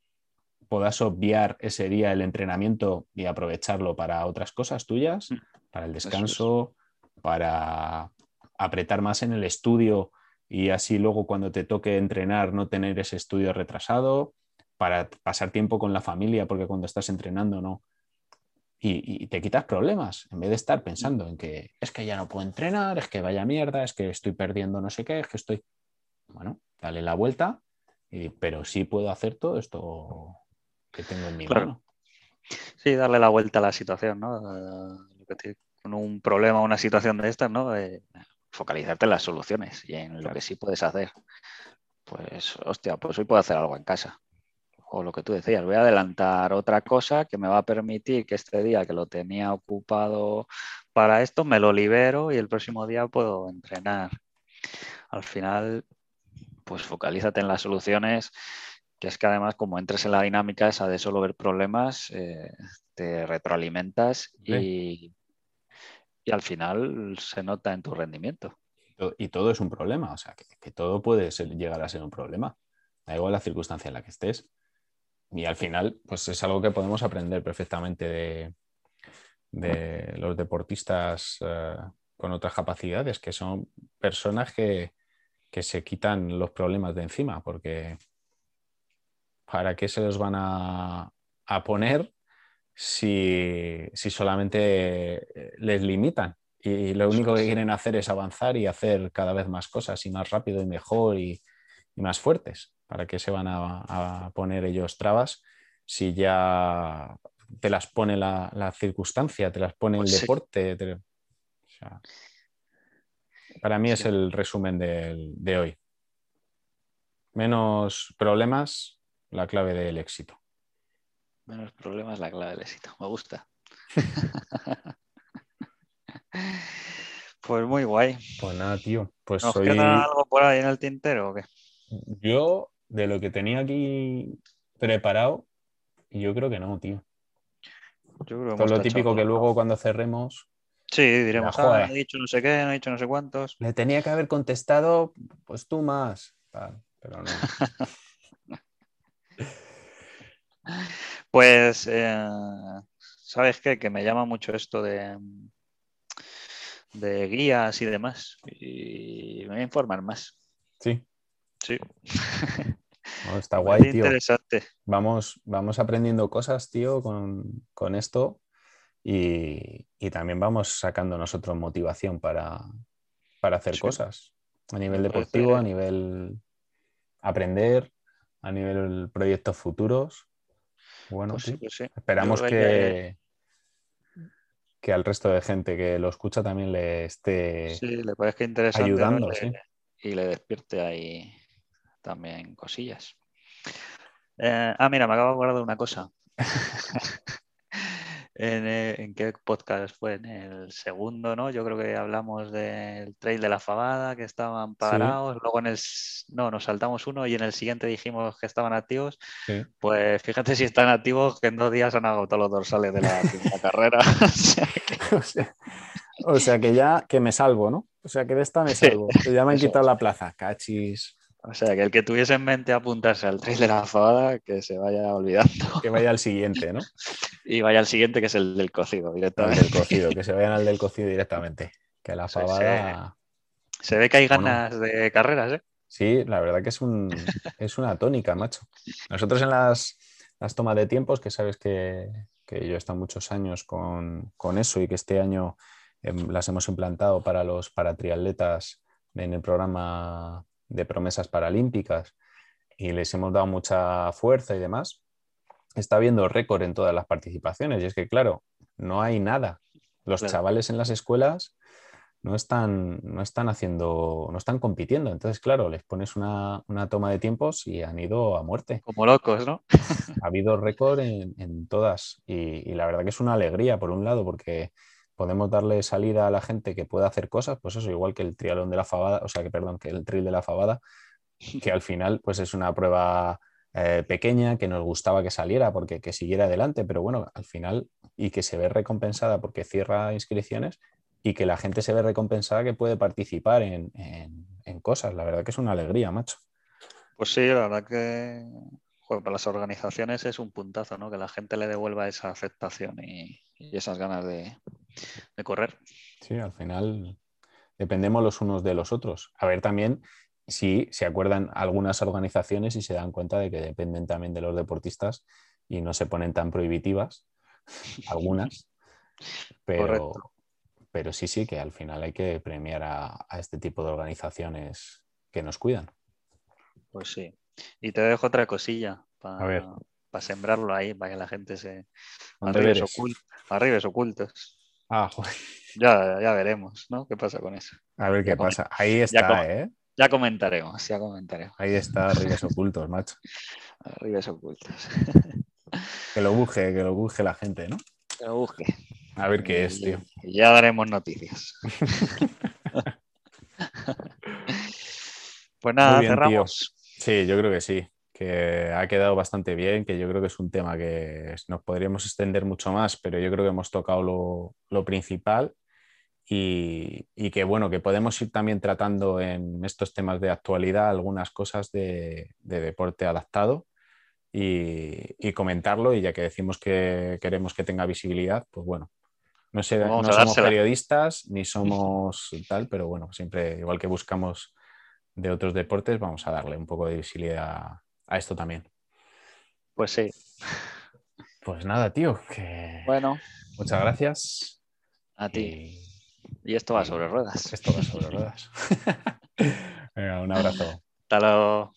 [SPEAKER 2] podrás obviar ese día el entrenamiento y aprovecharlo para otras cosas tuyas,
[SPEAKER 3] Mm,
[SPEAKER 2] para el
[SPEAKER 3] es.
[SPEAKER 2] descanso, para apretar más en el estudio y así luego cuando te toque entrenar no tener ese estudio retrasado, para pasar tiempo con la familia, porque cuando estás entrenando no. Y, y te quitas problemas, en vez de estar pensando en que es que ya no puedo entrenar, es que vaya mierda, es que estoy perdiendo no sé qué, es que estoy... Bueno, dale la vuelta, y- pero sí puedo hacer todo esto que tengo en mi
[SPEAKER 3] Claro.
[SPEAKER 2] mano.
[SPEAKER 3] Sí, darle la vuelta a la situación, ¿no? Con un problema, una situación de estas, ¿no? Eh, focalizarte en las soluciones y en lo que sí puedes hacer. Pues, hostia, pues hoy puedo hacer algo en casa. O lo que tú decías, voy a adelantar otra cosa que me va a permitir que este día que lo tenía ocupado para esto, me lo libero y el próximo día puedo entrenar. Al final, pues focalízate en las soluciones, que es que además como entres en la dinámica esa de solo ver problemas, eh, te retroalimentas y, y al final se nota en tu rendimiento.
[SPEAKER 2] To- Y todo es un problema, o sea, que, que todo puede ser- llegar a ser un problema. Da igual la circunstancia en la que estés. Y al final, pues es algo que podemos aprender perfectamente de, de los deportistas eh, con otras capacidades, que son personas que, que se quitan los problemas de encima, porque ¿para qué se los van a, a poner si, si solamente eh, les limitan? Y lo único que quieren hacer es avanzar y hacer cada vez más cosas y más rápido y mejor y, y más fuertes. ¿Para qué se van a, a poner ellos trabas si ya te las pone la, la circunstancia, te las pone el
[SPEAKER 3] Pues sí.
[SPEAKER 2] deporte? te- o sea, para mí es el resumen de hoy. Menos problemas, la clave del éxito.
[SPEAKER 3] Menos problemas, la clave del éxito. Me gusta. <laughs> pues muy guay.
[SPEAKER 2] Pues nada, tío. Pues
[SPEAKER 3] ¿Nos
[SPEAKER 2] soy...
[SPEAKER 3] queda algo por ahí en el tintero o qué?
[SPEAKER 2] Yo, de lo que tenía aquí preparado, yo creo que no, tío.
[SPEAKER 3] Yo creo que
[SPEAKER 2] Todo lo típico que
[SPEAKER 3] ¿no?
[SPEAKER 2] luego cuando cerremos,
[SPEAKER 3] Sí, diremos, ah, no he dicho no sé qué, no he dicho no sé cuántos.
[SPEAKER 2] le tenía que haber contestado, pues tú más. tal, pero no. <laughs>
[SPEAKER 3] Pues, eh, ¿sabes qué? Que me llama mucho esto de, de guías y demás. Y me voy a informar más.
[SPEAKER 2] Sí,
[SPEAKER 3] Sí.
[SPEAKER 2] no, <laughs> está <laughs> guay, tío.
[SPEAKER 3] interesante.
[SPEAKER 2] Vamos, vamos aprendiendo cosas, tío, con, con esto y, y también vamos sacando nosotros motivación para, para hacer
[SPEAKER 3] Sí.
[SPEAKER 2] cosas a nivel deportivo, a nivel aprender, a nivel proyectos futuros. Bueno,
[SPEAKER 3] Pues sí, pues
[SPEAKER 2] esperamos que, que al resto de gente que lo escucha también le esté
[SPEAKER 3] Sí, le parezca interesante.
[SPEAKER 2] ayudando,
[SPEAKER 3] Y le-
[SPEAKER 2] sí.
[SPEAKER 3] Y le despierte ahí también cosillas. Eh, ah, mira, me acabo de acordar de una cosa. <laughs> en, eh, ¿en qué podcast fue? En el segundo, ¿no? Yo creo que hablamos del trail de la Fabada, que estaban parados. Luego en el... No, nos saltamos uno y en el siguiente dijimos que estaban activos.
[SPEAKER 2] Sí.
[SPEAKER 3] Pues fíjate si están activos, que en dos días han agotado los dorsales de la <laughs> primera carrera. <laughs> O sea que- <laughs>
[SPEAKER 2] O sea, o sea que ya que me salvo, ¿no? O sea que de esta me salvo. Que ya me han quitado la plaza. Cachis.
[SPEAKER 3] O sea, que el que tuviese en mente apuntarse al trail de la fabada, que se vaya olvidando
[SPEAKER 2] Que vaya al siguiente, ¿no? <laughs>
[SPEAKER 3] y vaya al siguiente, que es el del cocido, directamente.
[SPEAKER 2] del cocido, que se vayan al del cocido directamente. Que la
[SPEAKER 3] Sí,
[SPEAKER 2] fabada.
[SPEAKER 3] Se ve que hay
[SPEAKER 2] Bueno.
[SPEAKER 3] ganas de carreras, ¿eh?
[SPEAKER 2] Sí, la verdad que es, un, es una tónica, macho. Nosotros en las, las tomas de tiempos, que sabes que, que yo he estado muchos años con, con eso y que este año em, las hemos implantado para los paratriatletas en el programa de promesas paralímpicas y les hemos dado mucha fuerza y demás, está habiendo récord en todas las participaciones. Y es que, claro, no hay nada. Los
[SPEAKER 3] Claro.
[SPEAKER 2] chavales en las escuelas no están, no están haciendo, no están compitiendo. Entonces, claro, les pones una, una toma de tiempos y han ido a muerte.
[SPEAKER 3] Como locos, ¿no?
[SPEAKER 2] Ha habido récord en, en todas y, y la verdad que es una alegría, por un lado, porque podemos darle salida a la gente que pueda hacer cosas, pues eso, igual que el trialón de la fabada, o sea, que perdón, que el trail de la fabada, que al final pues es una prueba eh, pequeña que nos gustaba que saliera porque que siguiera adelante, pero bueno, al final y que se ve recompensada porque cierra inscripciones y que la gente se ve recompensada que puede participar en, cosas. La verdad que es una alegría, macho.
[SPEAKER 3] Pues sí, la verdad que para las organizaciones es un puntazo, ¿no? Que la gente le devuelva esa aceptación y, esas ganas de, correr.
[SPEAKER 2] Sí, al final dependemos los unos de los otros. A ver también si se acuerdan algunas organizaciones y se dan cuenta de que dependen también de los deportistas y no se ponen tan prohibitivas, <laughs> algunas, pero, pero sí, sí, que al final hay que premiar a, este tipo de organizaciones que nos cuidan.
[SPEAKER 3] Pues sí. Y te dejo otra cosilla para sembrarlo ahí, para que la gente se... Arribes, ocultos.
[SPEAKER 2] Ah, joder.
[SPEAKER 3] Ya, ya veremos, ¿no? ¿Qué pasa con eso?
[SPEAKER 2] A ver qué pasa. Ahí está, ¿eh?
[SPEAKER 3] Ya comentaremos, ya comentaremos.
[SPEAKER 2] Ahí está, Arribes Ocultos, macho. <laughs>
[SPEAKER 3] Arribes Ocultos. <laughs>
[SPEAKER 2] que lo busque, que lo busque la gente, ¿no?
[SPEAKER 3] Que lo busque.
[SPEAKER 2] A ver qué es, tío.
[SPEAKER 3] ya daremos noticias. <laughs> pues nada, cerramos.
[SPEAKER 2] Sí, yo creo que sí, que ha quedado bastante bien, que yo creo que es un tema que nos podríamos extender mucho más, pero yo creo que hemos tocado lo, lo principal y, que bueno, que podemos ir también tratando en estos temas de actualidad algunas cosas de, deporte adaptado y, comentarlo y ya que decimos que queremos que tenga visibilidad, pues bueno, no, sé, no somos periodistas ni <laughs> somos tal, pero bueno, siempre igual que buscamos de otros deportes, vamos a darle un poco de visibilidad a esto también.
[SPEAKER 3] Pues sí.
[SPEAKER 2] Pues nada, tío, que...
[SPEAKER 3] Bueno.
[SPEAKER 2] Muchas gracias.
[SPEAKER 3] A ti. Y esto va sobre ruedas.
[SPEAKER 2] Esto va sobre ruedas. <laughs> un abrazo.
[SPEAKER 3] Hasta luego.